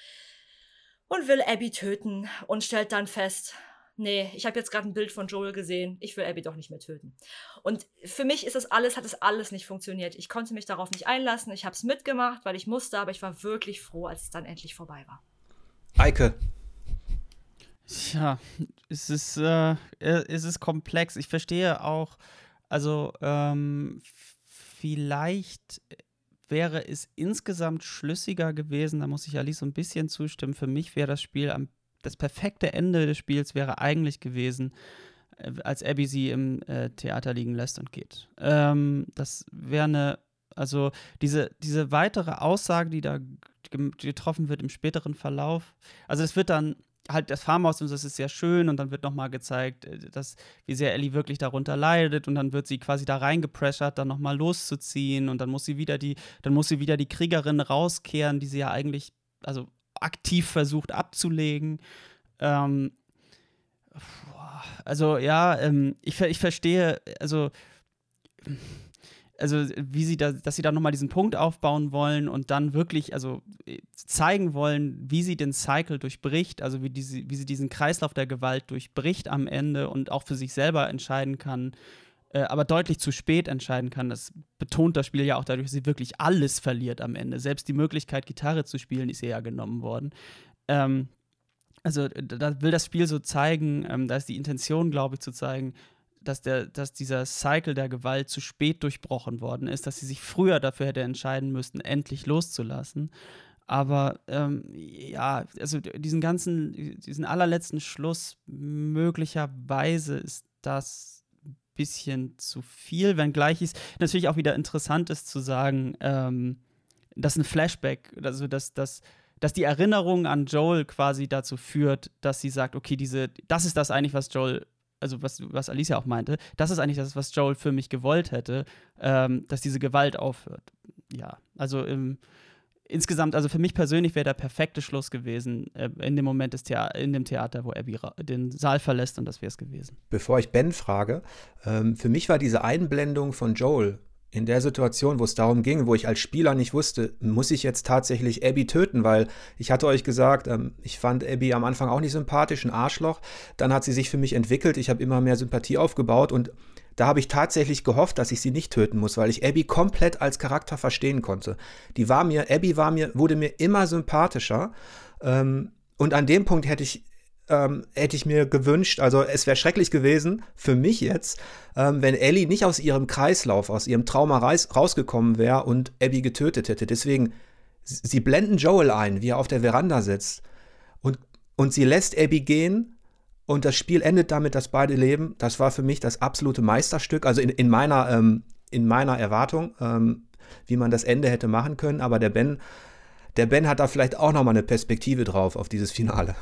und will Abby töten und stellt dann fest, nee, ich habe jetzt gerade ein Bild von Joel gesehen, ich will Abby doch nicht mehr töten. Und für mich ist das alles, hat es alles nicht funktioniert. Ich konnte mich darauf nicht einlassen, ich habe es mitgemacht, weil ich musste, aber ich war wirklich froh, als es dann endlich vorbei war. Eike. Ja, es ist, äh, äh es ist komplex. Ich verstehe auch, also ähm, vielleicht wäre es insgesamt schlüssiger gewesen, da muss ich Alice so ein bisschen zustimmen. Für mich wäre das Spiel am das perfekte Ende des Spiels wäre eigentlich gewesen, äh, als Abby sie im äh, Theater liegen lässt und geht. Ähm, das wäre eine, also diese, diese weitere Aussage, die da getroffen wird im späteren Verlauf, also es wird dann halt das Farmhaus und das ist sehr schön und dann wird nochmal gezeigt, äh, dass, wie sehr Ellie wirklich darunter leidet und dann wird sie quasi da reingepressert, dann nochmal loszuziehen und dann muss sie wieder die, dann muss sie wieder die Kriegerin rauskehren, die sie ja eigentlich, also aktiv versucht abzulegen. Ähm, also ja, ähm, ich, ich verstehe, also also wie sie da, dass sie da nochmal diesen Punkt aufbauen wollen und dann wirklich, also zeigen wollen, wie sie den Cycle durchbricht, also wie, diese, wie sie diesen Kreislauf der Gewalt durchbricht am Ende und auch für sich selber entscheiden kann, äh, aber deutlich zu spät entscheiden kann. Das betont das Spiel ja auch dadurch, dass sie wirklich alles verliert am Ende. Selbst die Möglichkeit, Gitarre zu spielen, ist ihr ja genommen worden. Ähm, also da will das Spiel so zeigen, ähm, da ist die Intention, glaube ich, zu zeigen, dass, der, dass dieser Cycle der Gewalt zu spät durchbrochen worden ist, dass sie sich früher dafür hätte entscheiden müssten, endlich loszulassen. Aber ähm, ja, also diesen ganzen, diesen allerletzten Schluss, möglicherweise ist das bisschen zu viel, wenngleich es natürlich auch wieder interessant ist zu sagen, ähm, dass ein Flashback, also dass, dass, dass die Erinnerung an Joel quasi dazu führt, dass sie sagt, okay, diese, das ist das eigentlich, was Joel also was, was Alicia auch meinte, das ist eigentlich das, was Joel für mich gewollt hätte, ähm, dass diese Gewalt aufhört. Ja, also im, insgesamt, also für mich persönlich wäre der perfekte Schluss gewesen äh, in dem Moment des Thea in dem Theater, wo Abby den Saal verlässt und das wäre es gewesen. Bevor ich Ben frage, ähm, für mich war diese Einblendung von Joel in der Situation, wo es darum ging, wo ich als Spieler nicht wusste, muss ich jetzt tatsächlich Abby töten, weil ich hatte euch gesagt, ähm, ich fand Abby am Anfang auch nicht sympathisch, ein Arschloch. Dann hat sie sich für mich entwickelt, ich habe immer mehr Sympathie aufgebaut und da habe ich tatsächlich gehofft, dass ich sie nicht töten muss, weil ich Abby komplett als Charakter verstehen konnte. Die war mir, Abby war mir, wurde mir immer sympathischer. Ähm, und an dem Punkt hätte ich ähm, hätte ich mir gewünscht, also es wäre schrecklich gewesen für mich jetzt, ähm, wenn Ellie nicht aus ihrem Kreislauf, aus ihrem Trauma raus, rausgekommen wäre und Abby getötet hätte. Deswegen, sie blenden Joel ein, wie er auf der Veranda sitzt und, und sie lässt Abby gehen und das Spiel endet damit, dass beide leben. Das war für mich das absolute Meisterstück, also in, in meiner, ähm, in meiner Erwartung, ähm, wie man das Ende hätte machen können, aber der Ben, der Ben hat da vielleicht auch noch mal eine Perspektive drauf auf dieses Finale.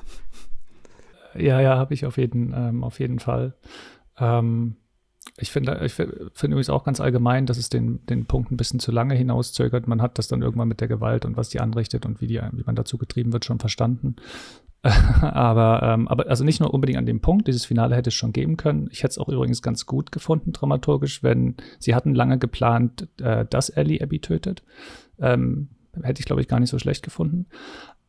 Ja, ja, habe ich auf jeden, ähm, auf jeden Fall. Ähm, ich finde ich find übrigens auch ganz allgemein, dass es den, den Punkt ein bisschen zu lange hinauszögert. Man hat das dann irgendwann mit der Gewalt und was die anrichtet und wie, die, wie man dazu getrieben wird, schon verstanden. <laughs> aber, ähm, aber also nicht nur unbedingt an dem Punkt, dieses Finale hätte es schon geben können. Ich hätte es auch übrigens ganz gut gefunden, dramaturgisch, wenn sie hatten lange geplant, äh, dass Ellie Abby tötet. Ähm, hätte ich, glaube ich, gar nicht so schlecht gefunden.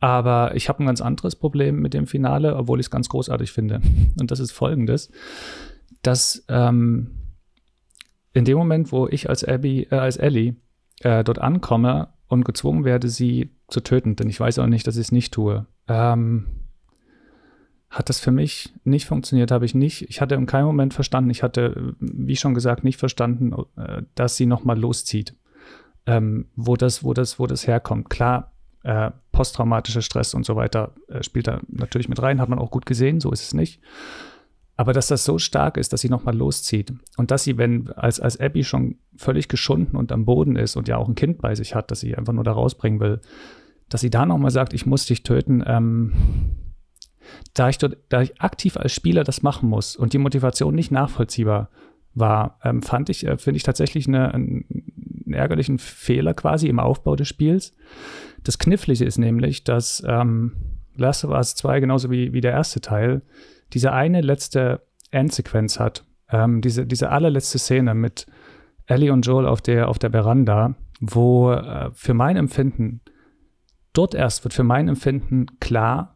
Aber ich habe ein ganz anderes Problem mit dem Finale, obwohl ich es ganz großartig finde. <laughs> Und das ist folgendes, dass ähm, in dem Moment, wo ich als Abby, äh, als Ellie äh, dort ankomme und gezwungen werde, sie zu töten, denn ich weiß auch nicht, dass ich es nicht tue, ähm, hat das für mich nicht funktioniert, habe ich nicht. Ich hatte in keinem Moment verstanden, ich hatte, wie schon gesagt, nicht verstanden, äh, dass sie nochmal loszieht. Ähm, wo das, wo das, wo das herkommt. Klar, äh, posttraumatischer Stress und so weiter äh, spielt da natürlich mit rein, hat man auch gut gesehen, so ist es nicht. Aber dass das so stark ist, dass sie nochmal loszieht und dass sie, wenn als, als Abby schon völlig geschunden und am Boden ist und ja auch ein Kind bei sich hat, dass sie einfach nur da rausbringen will, dass sie da nochmal sagt, ich muss dich töten, ähm, da, ich dort, da ich aktiv als Spieler das machen muss und die Motivation nicht nachvollziehbar war, ähm, fand ich, äh, finde ich tatsächlich eine, einen ärgerlichen Fehler quasi im Aufbau des Spiels. Das Knifflige ist nämlich, dass ähm, Last of Us 2 genauso wie, wie der erste Teil diese eine letzte Endsequenz hat. Ähm, diese, diese allerletzte Szene mit Ellie und Joel auf der, auf der Veranda, wo äh, für mein Empfinden, dort erst wird für mein Empfinden klar,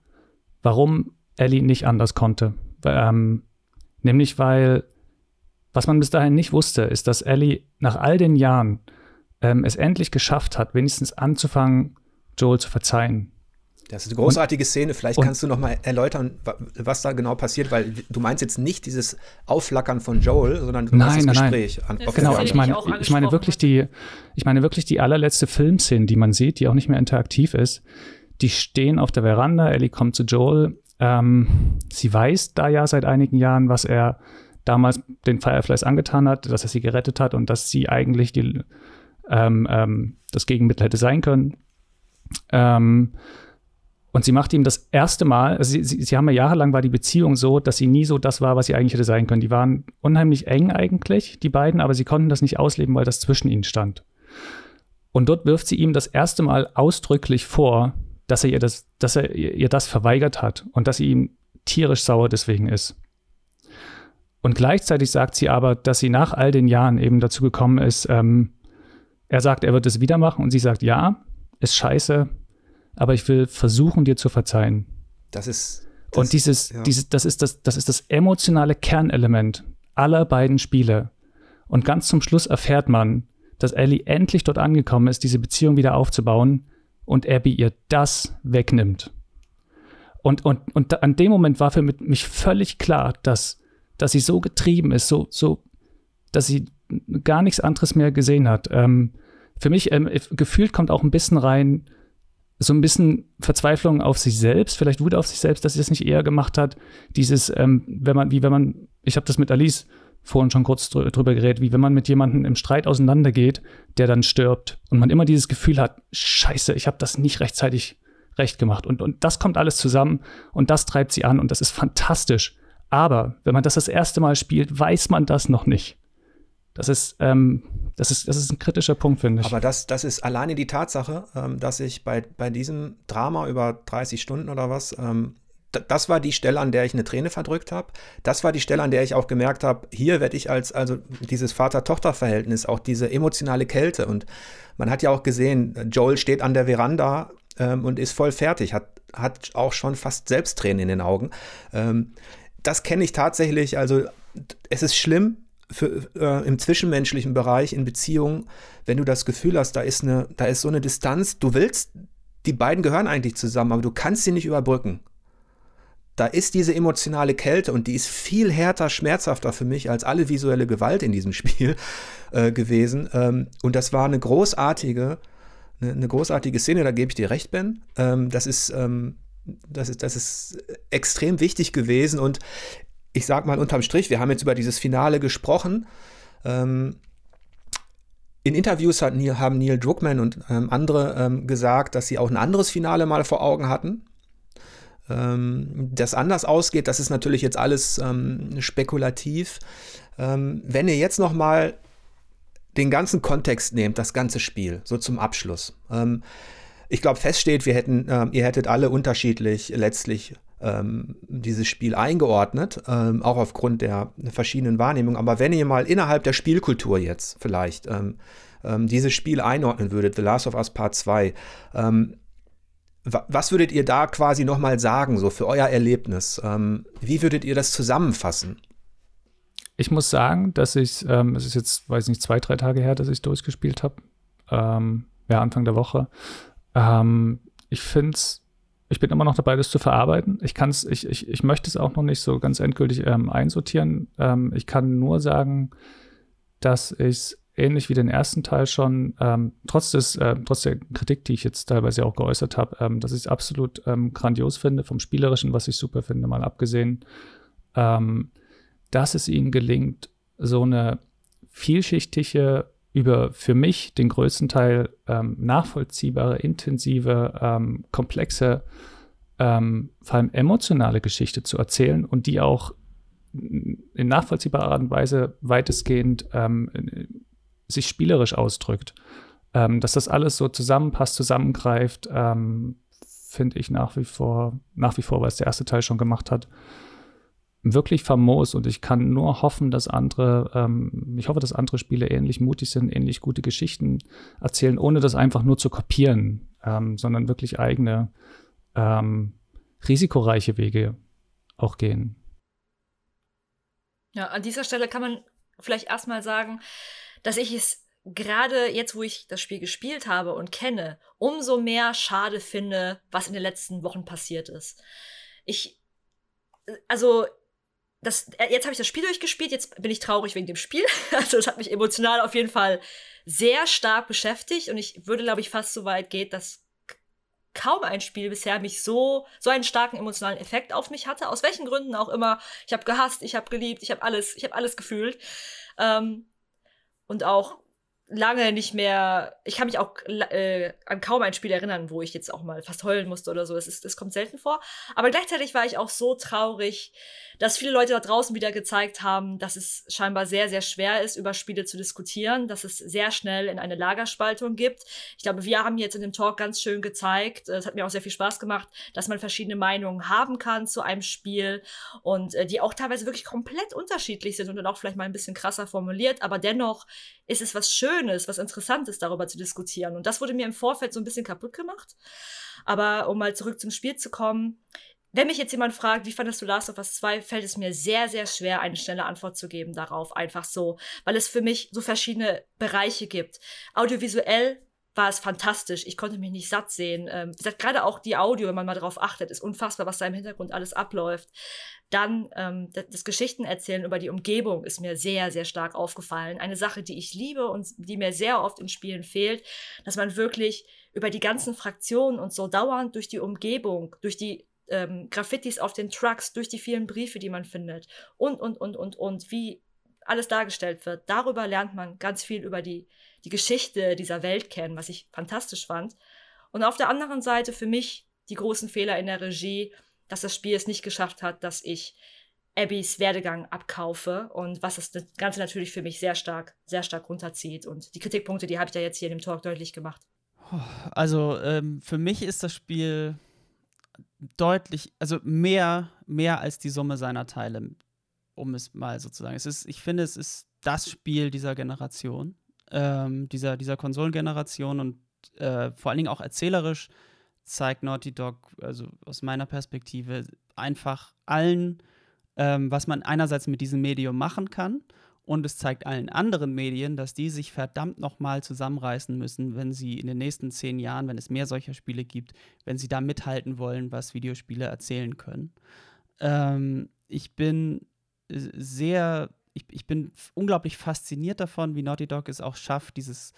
warum Ellie nicht anders konnte. Ähm, nämlich weil, was man bis dahin nicht wusste, ist, dass Ellie nach all den Jahren ähm, es endlich geschafft hat, wenigstens anzufangen, Joel zu verzeihen. Das ist eine großartige und, Szene. Vielleicht kannst du noch mal erläutern, was da genau passiert, weil du meinst jetzt nicht dieses Aufflackern von Joel, sondern du nein, das nein, Gespräch. Nein. An, genau, ich meine, ich meine wirklich die, ich meine wirklich die allerletzte Filmszene, die man sieht, die auch nicht mehr interaktiv ist. Die stehen auf der Veranda. Ellie kommt zu Joel. Ähm, sie weiß da ja seit einigen Jahren, was er damals den Fireflies angetan hat, dass er sie gerettet hat und dass sie eigentlich die, ähm, ähm, das Gegenmittel hätte sein können. Ähm, und sie macht ihm das erste Mal, also sie, sie, sie, haben ja jahrelang war die Beziehung so, dass sie nie so das war, was sie eigentlich hätte sein können. Die waren unheimlich eng eigentlich, die beiden, aber sie konnten das nicht ausleben, weil das zwischen ihnen stand. Und dort wirft sie ihm das erste Mal ausdrücklich vor, dass er ihr das, dass er ihr das verweigert hat und dass sie ihm tierisch sauer deswegen ist. Und gleichzeitig sagt sie aber, dass sie nach all den Jahren eben dazu gekommen ist, ähm, er sagt, er wird es wieder machen und sie sagt, ja, ist scheiße, aber ich will versuchen, dir zu verzeihen. Das ist. Das, und dieses, ja. dieses, das ist das, das ist das emotionale Kernelement aller beiden Spiele. Und ganz zum Schluss erfährt man, dass Ellie endlich dort angekommen ist, diese Beziehung wieder aufzubauen und Abby ihr das wegnimmt. Und, und, und an dem Moment war für mich völlig klar, dass, dass sie so getrieben ist, so, so, dass sie gar nichts anderes mehr gesehen hat. Ähm, für mich ähm, gefühlt kommt auch ein bisschen rein, so ein bisschen Verzweiflung auf sich selbst, vielleicht Wut auf sich selbst, dass sie das nicht eher gemacht hat. Dieses, ähm, wenn man, wie wenn man, ich habe das mit Alice vorhin schon kurz drü drüber geredet, wie wenn man mit jemandem im Streit auseinandergeht, der dann stirbt und man immer dieses Gefühl hat, scheiße, ich habe das nicht rechtzeitig recht gemacht. Und, und das kommt alles zusammen und das treibt sie an und das ist fantastisch. Aber wenn man das das erste Mal spielt, weiß man das noch nicht. Das ist, ähm, das ist, das ist ein kritischer Punkt, finde ich. Aber das, das ist alleine die Tatsache, ähm, dass ich bei, bei diesem Drama über 30 Stunden oder was, ähm, das war die Stelle, an der ich eine Träne verdrückt habe. Das war die Stelle, an der ich auch gemerkt habe, hier werde ich als, also dieses Vater-Tochter-Verhältnis, auch diese emotionale Kälte. Und man hat ja auch gesehen, Joel steht an der Veranda ähm, und ist voll fertig, hat, hat auch schon fast selbst Tränen in den Augen. Ähm, das kenne ich tatsächlich, also es ist schlimm, für, äh, im zwischenmenschlichen Bereich, in Beziehungen, wenn du das Gefühl hast, da ist, eine, da ist so eine Distanz, du willst, die beiden gehören eigentlich zusammen, aber du kannst sie nicht überbrücken. Da ist diese emotionale Kälte und die ist viel härter, schmerzhafter für mich als alle visuelle Gewalt in diesem <laughs> Spiel äh, gewesen. Ähm, und das war eine großartige, eine, eine, großartige Szene, da gebe ich dir recht, Ben. Ähm, das ist, ähm, das ist, das ist extrem wichtig gewesen und ich sag mal unterm Strich, wir haben jetzt über dieses Finale gesprochen. Ähm, in Interviews Neil, haben Neil Druckmann und ähm, andere ähm, gesagt, dass sie auch ein anderes Finale mal vor Augen hatten. Ähm, das anders ausgeht, das ist natürlich jetzt alles ähm, spekulativ. Ähm, wenn ihr jetzt noch mal den ganzen Kontext nehmt, das ganze Spiel, so zum Abschluss. ich glaube, feststeht, wir hätten, äh, ihr hättet alle unterschiedlich letztlich ähm, dieses Spiel eingeordnet, ähm, auch aufgrund der verschiedenen Wahrnehmungen. Aber wenn ihr mal innerhalb der Spielkultur jetzt vielleicht ähm, ähm dieses Spiel einordnen würdet, The Last of Us Part 2, ähm, was würdet ihr da quasi nochmal sagen, so für euer Erlebnis? Ähm, wie würdet ihr das zusammenfassen? Ich muss sagen, dass ich, es ist jetzt, weiß nicht, zwei, drei Tage her, dass ich durchgespielt habe. ja, Anfang der Woche. ich finde es ich bin immer noch dabei, das zu verarbeiten. Ich kann es, ich, ich, ich möchte es auch noch nicht so ganz endgültig ähm, einsortieren. Ähm, ich kann nur sagen, dass ich es ähnlich wie den ersten Teil schon, ähm, trotz des, äh, trotz der Kritik, die ich jetzt teilweise auch geäußert habe, ähm, dass ich es absolut ähm, grandios finde, vom Spielerischen, was ich super finde, mal abgesehen, ähm, dass es ihnen gelingt, so eine vielschichtige über für mich den größten Teil ähm, nachvollziehbare, intensive, ähm, komplexe, vor allem emotionale Geschichte zu erzählen und die auch in nachvollziehbarer Art und Weise weitestgehend ähm, sich spielerisch ausdrückt. Ähm, dass das alles so zusammenpasst, zusammengreift, ähm, finde ich nach wie vor, nach wie vor, weil es der erste Teil schon gemacht hat, wirklich famos und ich kann nur hoffen, dass andere, ähm, ich hoffe, dass andere Spiele ähnlich mutig sind, ähnlich gute Geschichten erzählen, ohne das einfach nur zu kopieren, ähm, sondern wirklich eigene, ähm, risikoreiche Wege auch gehen. Ja, an dieser Stelle kann man vielleicht erstmal sagen, dass ich es gerade jetzt, wo ich das Spiel gespielt habe und kenne, umso mehr schade finde, was in den letzten Wochen passiert ist. Ich, also das, jetzt habe ich das Spiel durchgespielt, jetzt bin ich traurig wegen dem Spiel. <laughs> Also es hat mich emotional auf jeden Fall sehr stark beschäftigt und ich würde, glaube ich, fast so weit gehen, dass kaum ein Spiel bisher mich so so einen starken emotionalen Effekt auf mich hatte. Aus welchen Gründen auch immer. Ich habe gehasst, ich habe geliebt, ich habe alles, ich habe alles gefühlt ähm, und auch lange nicht mehr. Ich kann mich auch äh, an kaum ein Spiel erinnern, wo ich jetzt auch mal fast heulen musste oder so. Es, ist, es kommt selten vor. Aber gleichzeitig war ich auch so traurig, dass viele Leute da draußen wieder gezeigt haben, dass es scheinbar sehr, sehr schwer ist, über Spiele zu diskutieren, dass es sehr schnell in eine Lagerspaltung gibt. Ich glaube, wir haben jetzt in dem Talk ganz schön gezeigt, es hat mir auch sehr viel Spaß gemacht, dass man verschiedene Meinungen haben kann zu einem Spiel und äh, die auch teilweise wirklich komplett unterschiedlich sind und dann auch vielleicht mal ein bisschen krasser formuliert, aber dennoch ist es was Schönes, was Interessantes, darüber zu diskutieren. Und das wurde mir im Vorfeld so ein bisschen kaputt gemacht. Aber um mal zurück zum Spiel zu kommen, wenn mich jetzt jemand fragt, wie fandest du Last of Us 2, fällt es mir sehr, sehr schwer, eine schnelle Antwort zu geben darauf. Einfach so, weil es für mich so verschiedene Bereiche gibt. Audiovisuell war es fantastisch. Ich konnte mich nicht satt sehen. Ähm, gerade auch die Audio, wenn man mal darauf achtet, ist unfassbar, was da im Hintergrund alles abläuft. Dann ähm, das Geschichtenerzählen über die Umgebung ist mir sehr, sehr stark aufgefallen. Eine Sache, die ich liebe und die mir sehr oft in Spielen fehlt, dass man wirklich über die ganzen Fraktionen und so dauernd durch die Umgebung, durch die ähm, Graffitis auf den Trucks, durch die vielen Briefe, die man findet und, und, und, und, und, wie alles dargestellt wird. Darüber lernt man ganz viel über die, die Geschichte dieser Welt kennen, was ich fantastisch fand. Und auf der anderen Seite für mich die großen Fehler in der Regie, dass das Spiel es nicht geschafft hat, dass ich Abbys Werdegang abkaufe und was das Ganze natürlich für mich sehr stark, sehr stark runterzieht. Und die Kritikpunkte, die habe ich ja jetzt hier in dem Talk deutlich gemacht. Also ähm, für mich ist das Spiel deutlich, also mehr, mehr als die Summe seiner Teile, um es mal so zu sagen. Es ist, ich finde, es ist das Spiel dieser Generation, ähm, dieser, dieser Konsolengeneration und äh, vor allen Dingen auch erzählerisch zeigt Naughty Dog, also aus meiner Perspektive, einfach allen, ähm, was man einerseits mit diesem Medium machen kann und es zeigt allen anderen Medien, dass die sich verdammt nochmal zusammenreißen müssen, wenn sie in den nächsten zehn Jahren, wenn es mehr solcher Spiele gibt, wenn sie da mithalten wollen, was Videospiele erzählen können. Ähm, ich bin sehr, ich, ich bin unglaublich fasziniert davon, wie Naughty Dog es auch schafft, dieses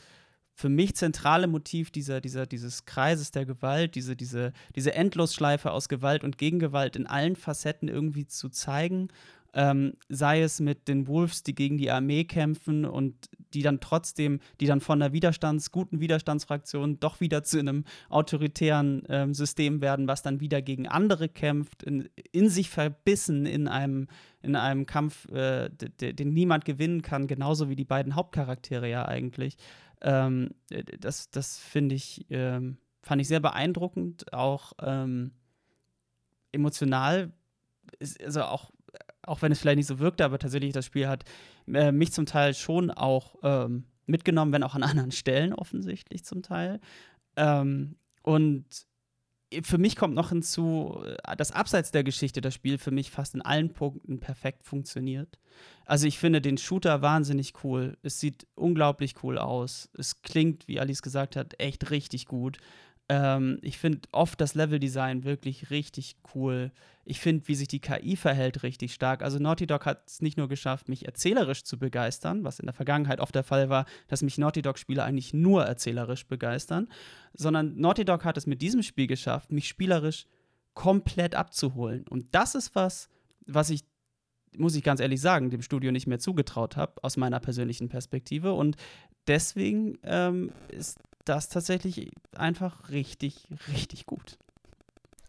für mich zentrale Motiv dieser, dieser, dieses Kreises der Gewalt, diese, diese, diese Endlosschleife aus Gewalt und Gegengewalt in allen Facetten irgendwie zu zeigen ähm, sei es mit den Wolves, die gegen die Armee kämpfen und die dann trotzdem, die dann von einer Widerstands-, guten Widerstandsfraktion doch wieder zu einem autoritären ähm, System werden, was dann wieder gegen andere kämpft, in, in sich verbissen in einem, in einem Kampf, äh, den niemand gewinnen kann, genauso wie die beiden Hauptcharaktere ja eigentlich. Ähm, das das finde ich, ähm, fand ich sehr beeindruckend, auch ähm, emotional, also auch auch wenn es vielleicht nicht so wirkte, aber tatsächlich das Spiel hat äh, mich zum Teil schon auch ähm, mitgenommen, wenn auch an <laughs> anderen Stellen offensichtlich zum Teil. Ähm, und für mich kommt noch hinzu, äh, dass abseits der Geschichte das Spiel für mich fast in allen Punkten perfekt funktioniert. Also ich finde den Shooter wahnsinnig cool. Es sieht unglaublich cool aus. Es klingt, wie Alice gesagt hat, echt richtig gut. Ähm, ich finde oft das Leveldesign wirklich richtig cool. Ich finde, wie sich die KI verhält, richtig stark. Also Naughty Dog hat es nicht nur geschafft, mich erzählerisch zu begeistern, was in der Vergangenheit oft der Fall war, dass mich Naughty Dog-Spiele eigentlich nur erzählerisch begeistern, sondern Naughty Dog hat es mit diesem Spiel geschafft, mich spielerisch komplett abzuholen. Und das ist was, was ich muss ich ganz ehrlich sagen, dem Studio nicht mehr zugetraut habe, aus meiner persönlichen Perspektive. Und deswegen ähm, ist das tatsächlich einfach richtig, richtig gut.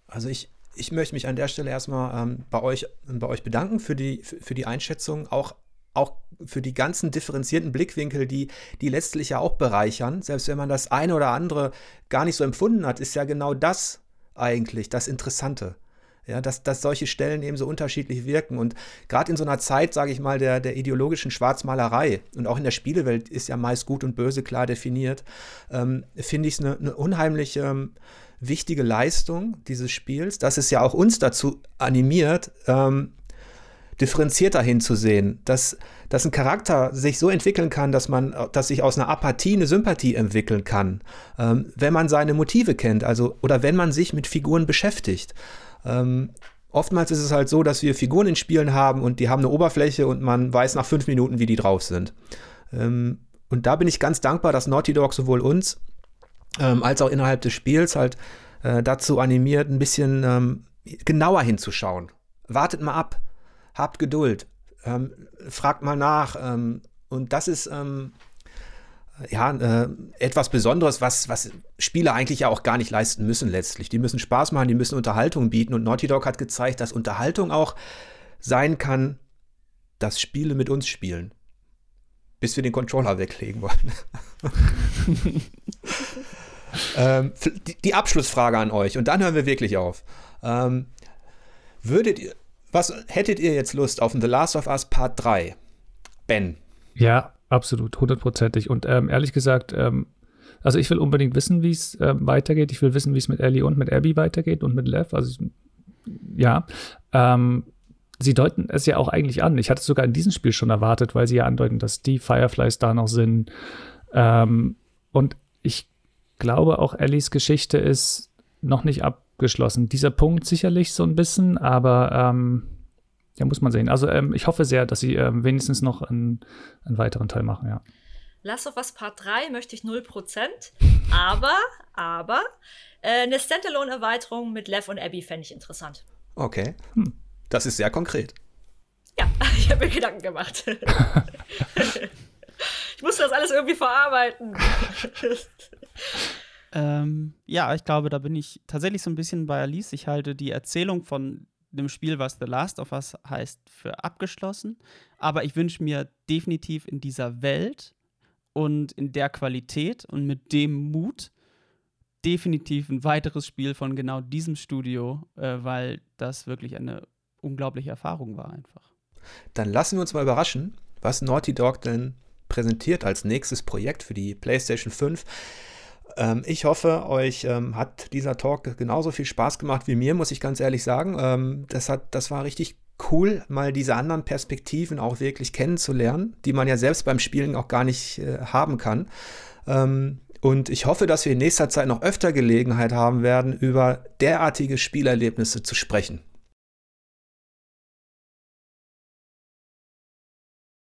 Also ich, ich möchte mich an der Stelle erstmal ähm, bei, euch, bei euch bedanken für die, für, die Einschätzung, auch, auch für die ganzen differenzierten Blickwinkel, die, die letztlich ja auch bereichern. Selbst wenn man das eine oder andere gar nicht so empfunden hat, ist ja genau das eigentlich das Interessante. Ja, dass, dass solche Stellen eben so unterschiedlich wirken. Und gerade in so einer Zeit, sage ich mal, der, der ideologischen Schwarzmalerei und auch in der Spielewelt ist ja meist gut und böse klar definiert, ähm, finde ich es eine ne unheimlich ähm, wichtige Leistung dieses Spiels, dass es ja auch uns dazu animiert, ähm, differenzierter hinzusehen, dass, dass ein Charakter sich so entwickeln kann, dass man, dass sich aus einer Apathie eine Sympathie entwickeln kann, ähm, wenn man seine Motive kennt, also oder wenn man sich mit Figuren beschäftigt. Ähm, oftmals ist es halt so, dass wir Figuren in Spielen haben und die haben eine Oberfläche und man weiß nach fünf Minuten, wie die drauf sind. Ähm, und da bin ich ganz dankbar, dass Naughty Dog sowohl uns ähm, als auch innerhalb des Spiels halt äh, dazu animiert, ein bisschen ähm, genauer hinzuschauen. Wartet mal ab, habt Geduld, ähm, fragt mal nach. Ähm, und das ist ähm, ja, äh, etwas Besonderes, was, was Spieler eigentlich ja auch gar nicht leisten müssen letztlich. Die müssen Spaß machen, die müssen Unterhaltung bieten und Naughty Dog hat gezeigt, dass Unterhaltung auch sein kann, dass Spiele mit uns spielen. Bis wir den Controller weglegen wollen. <laughs> ähm, die, die, Abschlussfrage an euch und dann hören wir wirklich auf. Ähm, würdet ihr, was hättet ihr jetzt Lust auf The Last of Us Part 3? Ben. Ja, Absolut, hundertprozentig. Und ähm, ehrlich gesagt, ähm, also ich will unbedingt wissen, wie es äh, weitergeht. Ich will wissen, wie es mit Ellie und mit Abby weitergeht und mit Lev. Also ja, ähm, sie deuten es ja auch eigentlich an. Ich hatte es sogar in diesem Spiel schon erwartet, weil sie ja andeuten, dass die Fireflies da noch sind. Ähm, und ich glaube auch Ellies Geschichte ist noch nicht abgeschlossen. Dieser Punkt sicherlich so ein bisschen, aber ähm, ja, muss man sehen. Also ähm, ich hoffe sehr, dass sie ähm, wenigstens noch einen, einen weiteren Teil machen, ja. Last of Us Part 3 möchte ich 0%, aber, aber, äh, eine Standalone-Erweiterung mit Lev und Abby fände ich interessant. Okay. Hm. Das ist sehr konkret. Ja, <laughs> ich habe mir Gedanken gemacht. <laughs> ich musste das alles irgendwie verarbeiten. <laughs> ähm, ja, ich glaube, da bin ich tatsächlich so ein bisschen bei Alice. Ich halte die Erzählung von dem Spiel, was The Last of Us heißt, für abgeschlossen. Aber ich wünsche mir definitiv in dieser Welt und in der Qualität und mit dem Mut definitiv ein weiteres Spiel von genau diesem Studio, äh, weil das wirklich eine unglaubliche Erfahrung war einfach. Dann lassen wir uns mal überraschen, was Naughty Dog denn präsentiert als nächstes Projekt für die PlayStation 5. Ähm, ich hoffe, euch ähm, hat dieser Talk genauso viel Spaß gemacht wie mir, muss ich ganz ehrlich sagen. Ähm, das, hat, das war richtig cool, mal diese anderen Perspektiven auch wirklich kennenzulernen, die man ja selbst beim Spielen auch gar nicht äh, haben kann. Ähm, und ich hoffe, dass wir in nächster Zeit noch öfter Gelegenheit haben werden, über derartige Spielerlebnisse zu sprechen.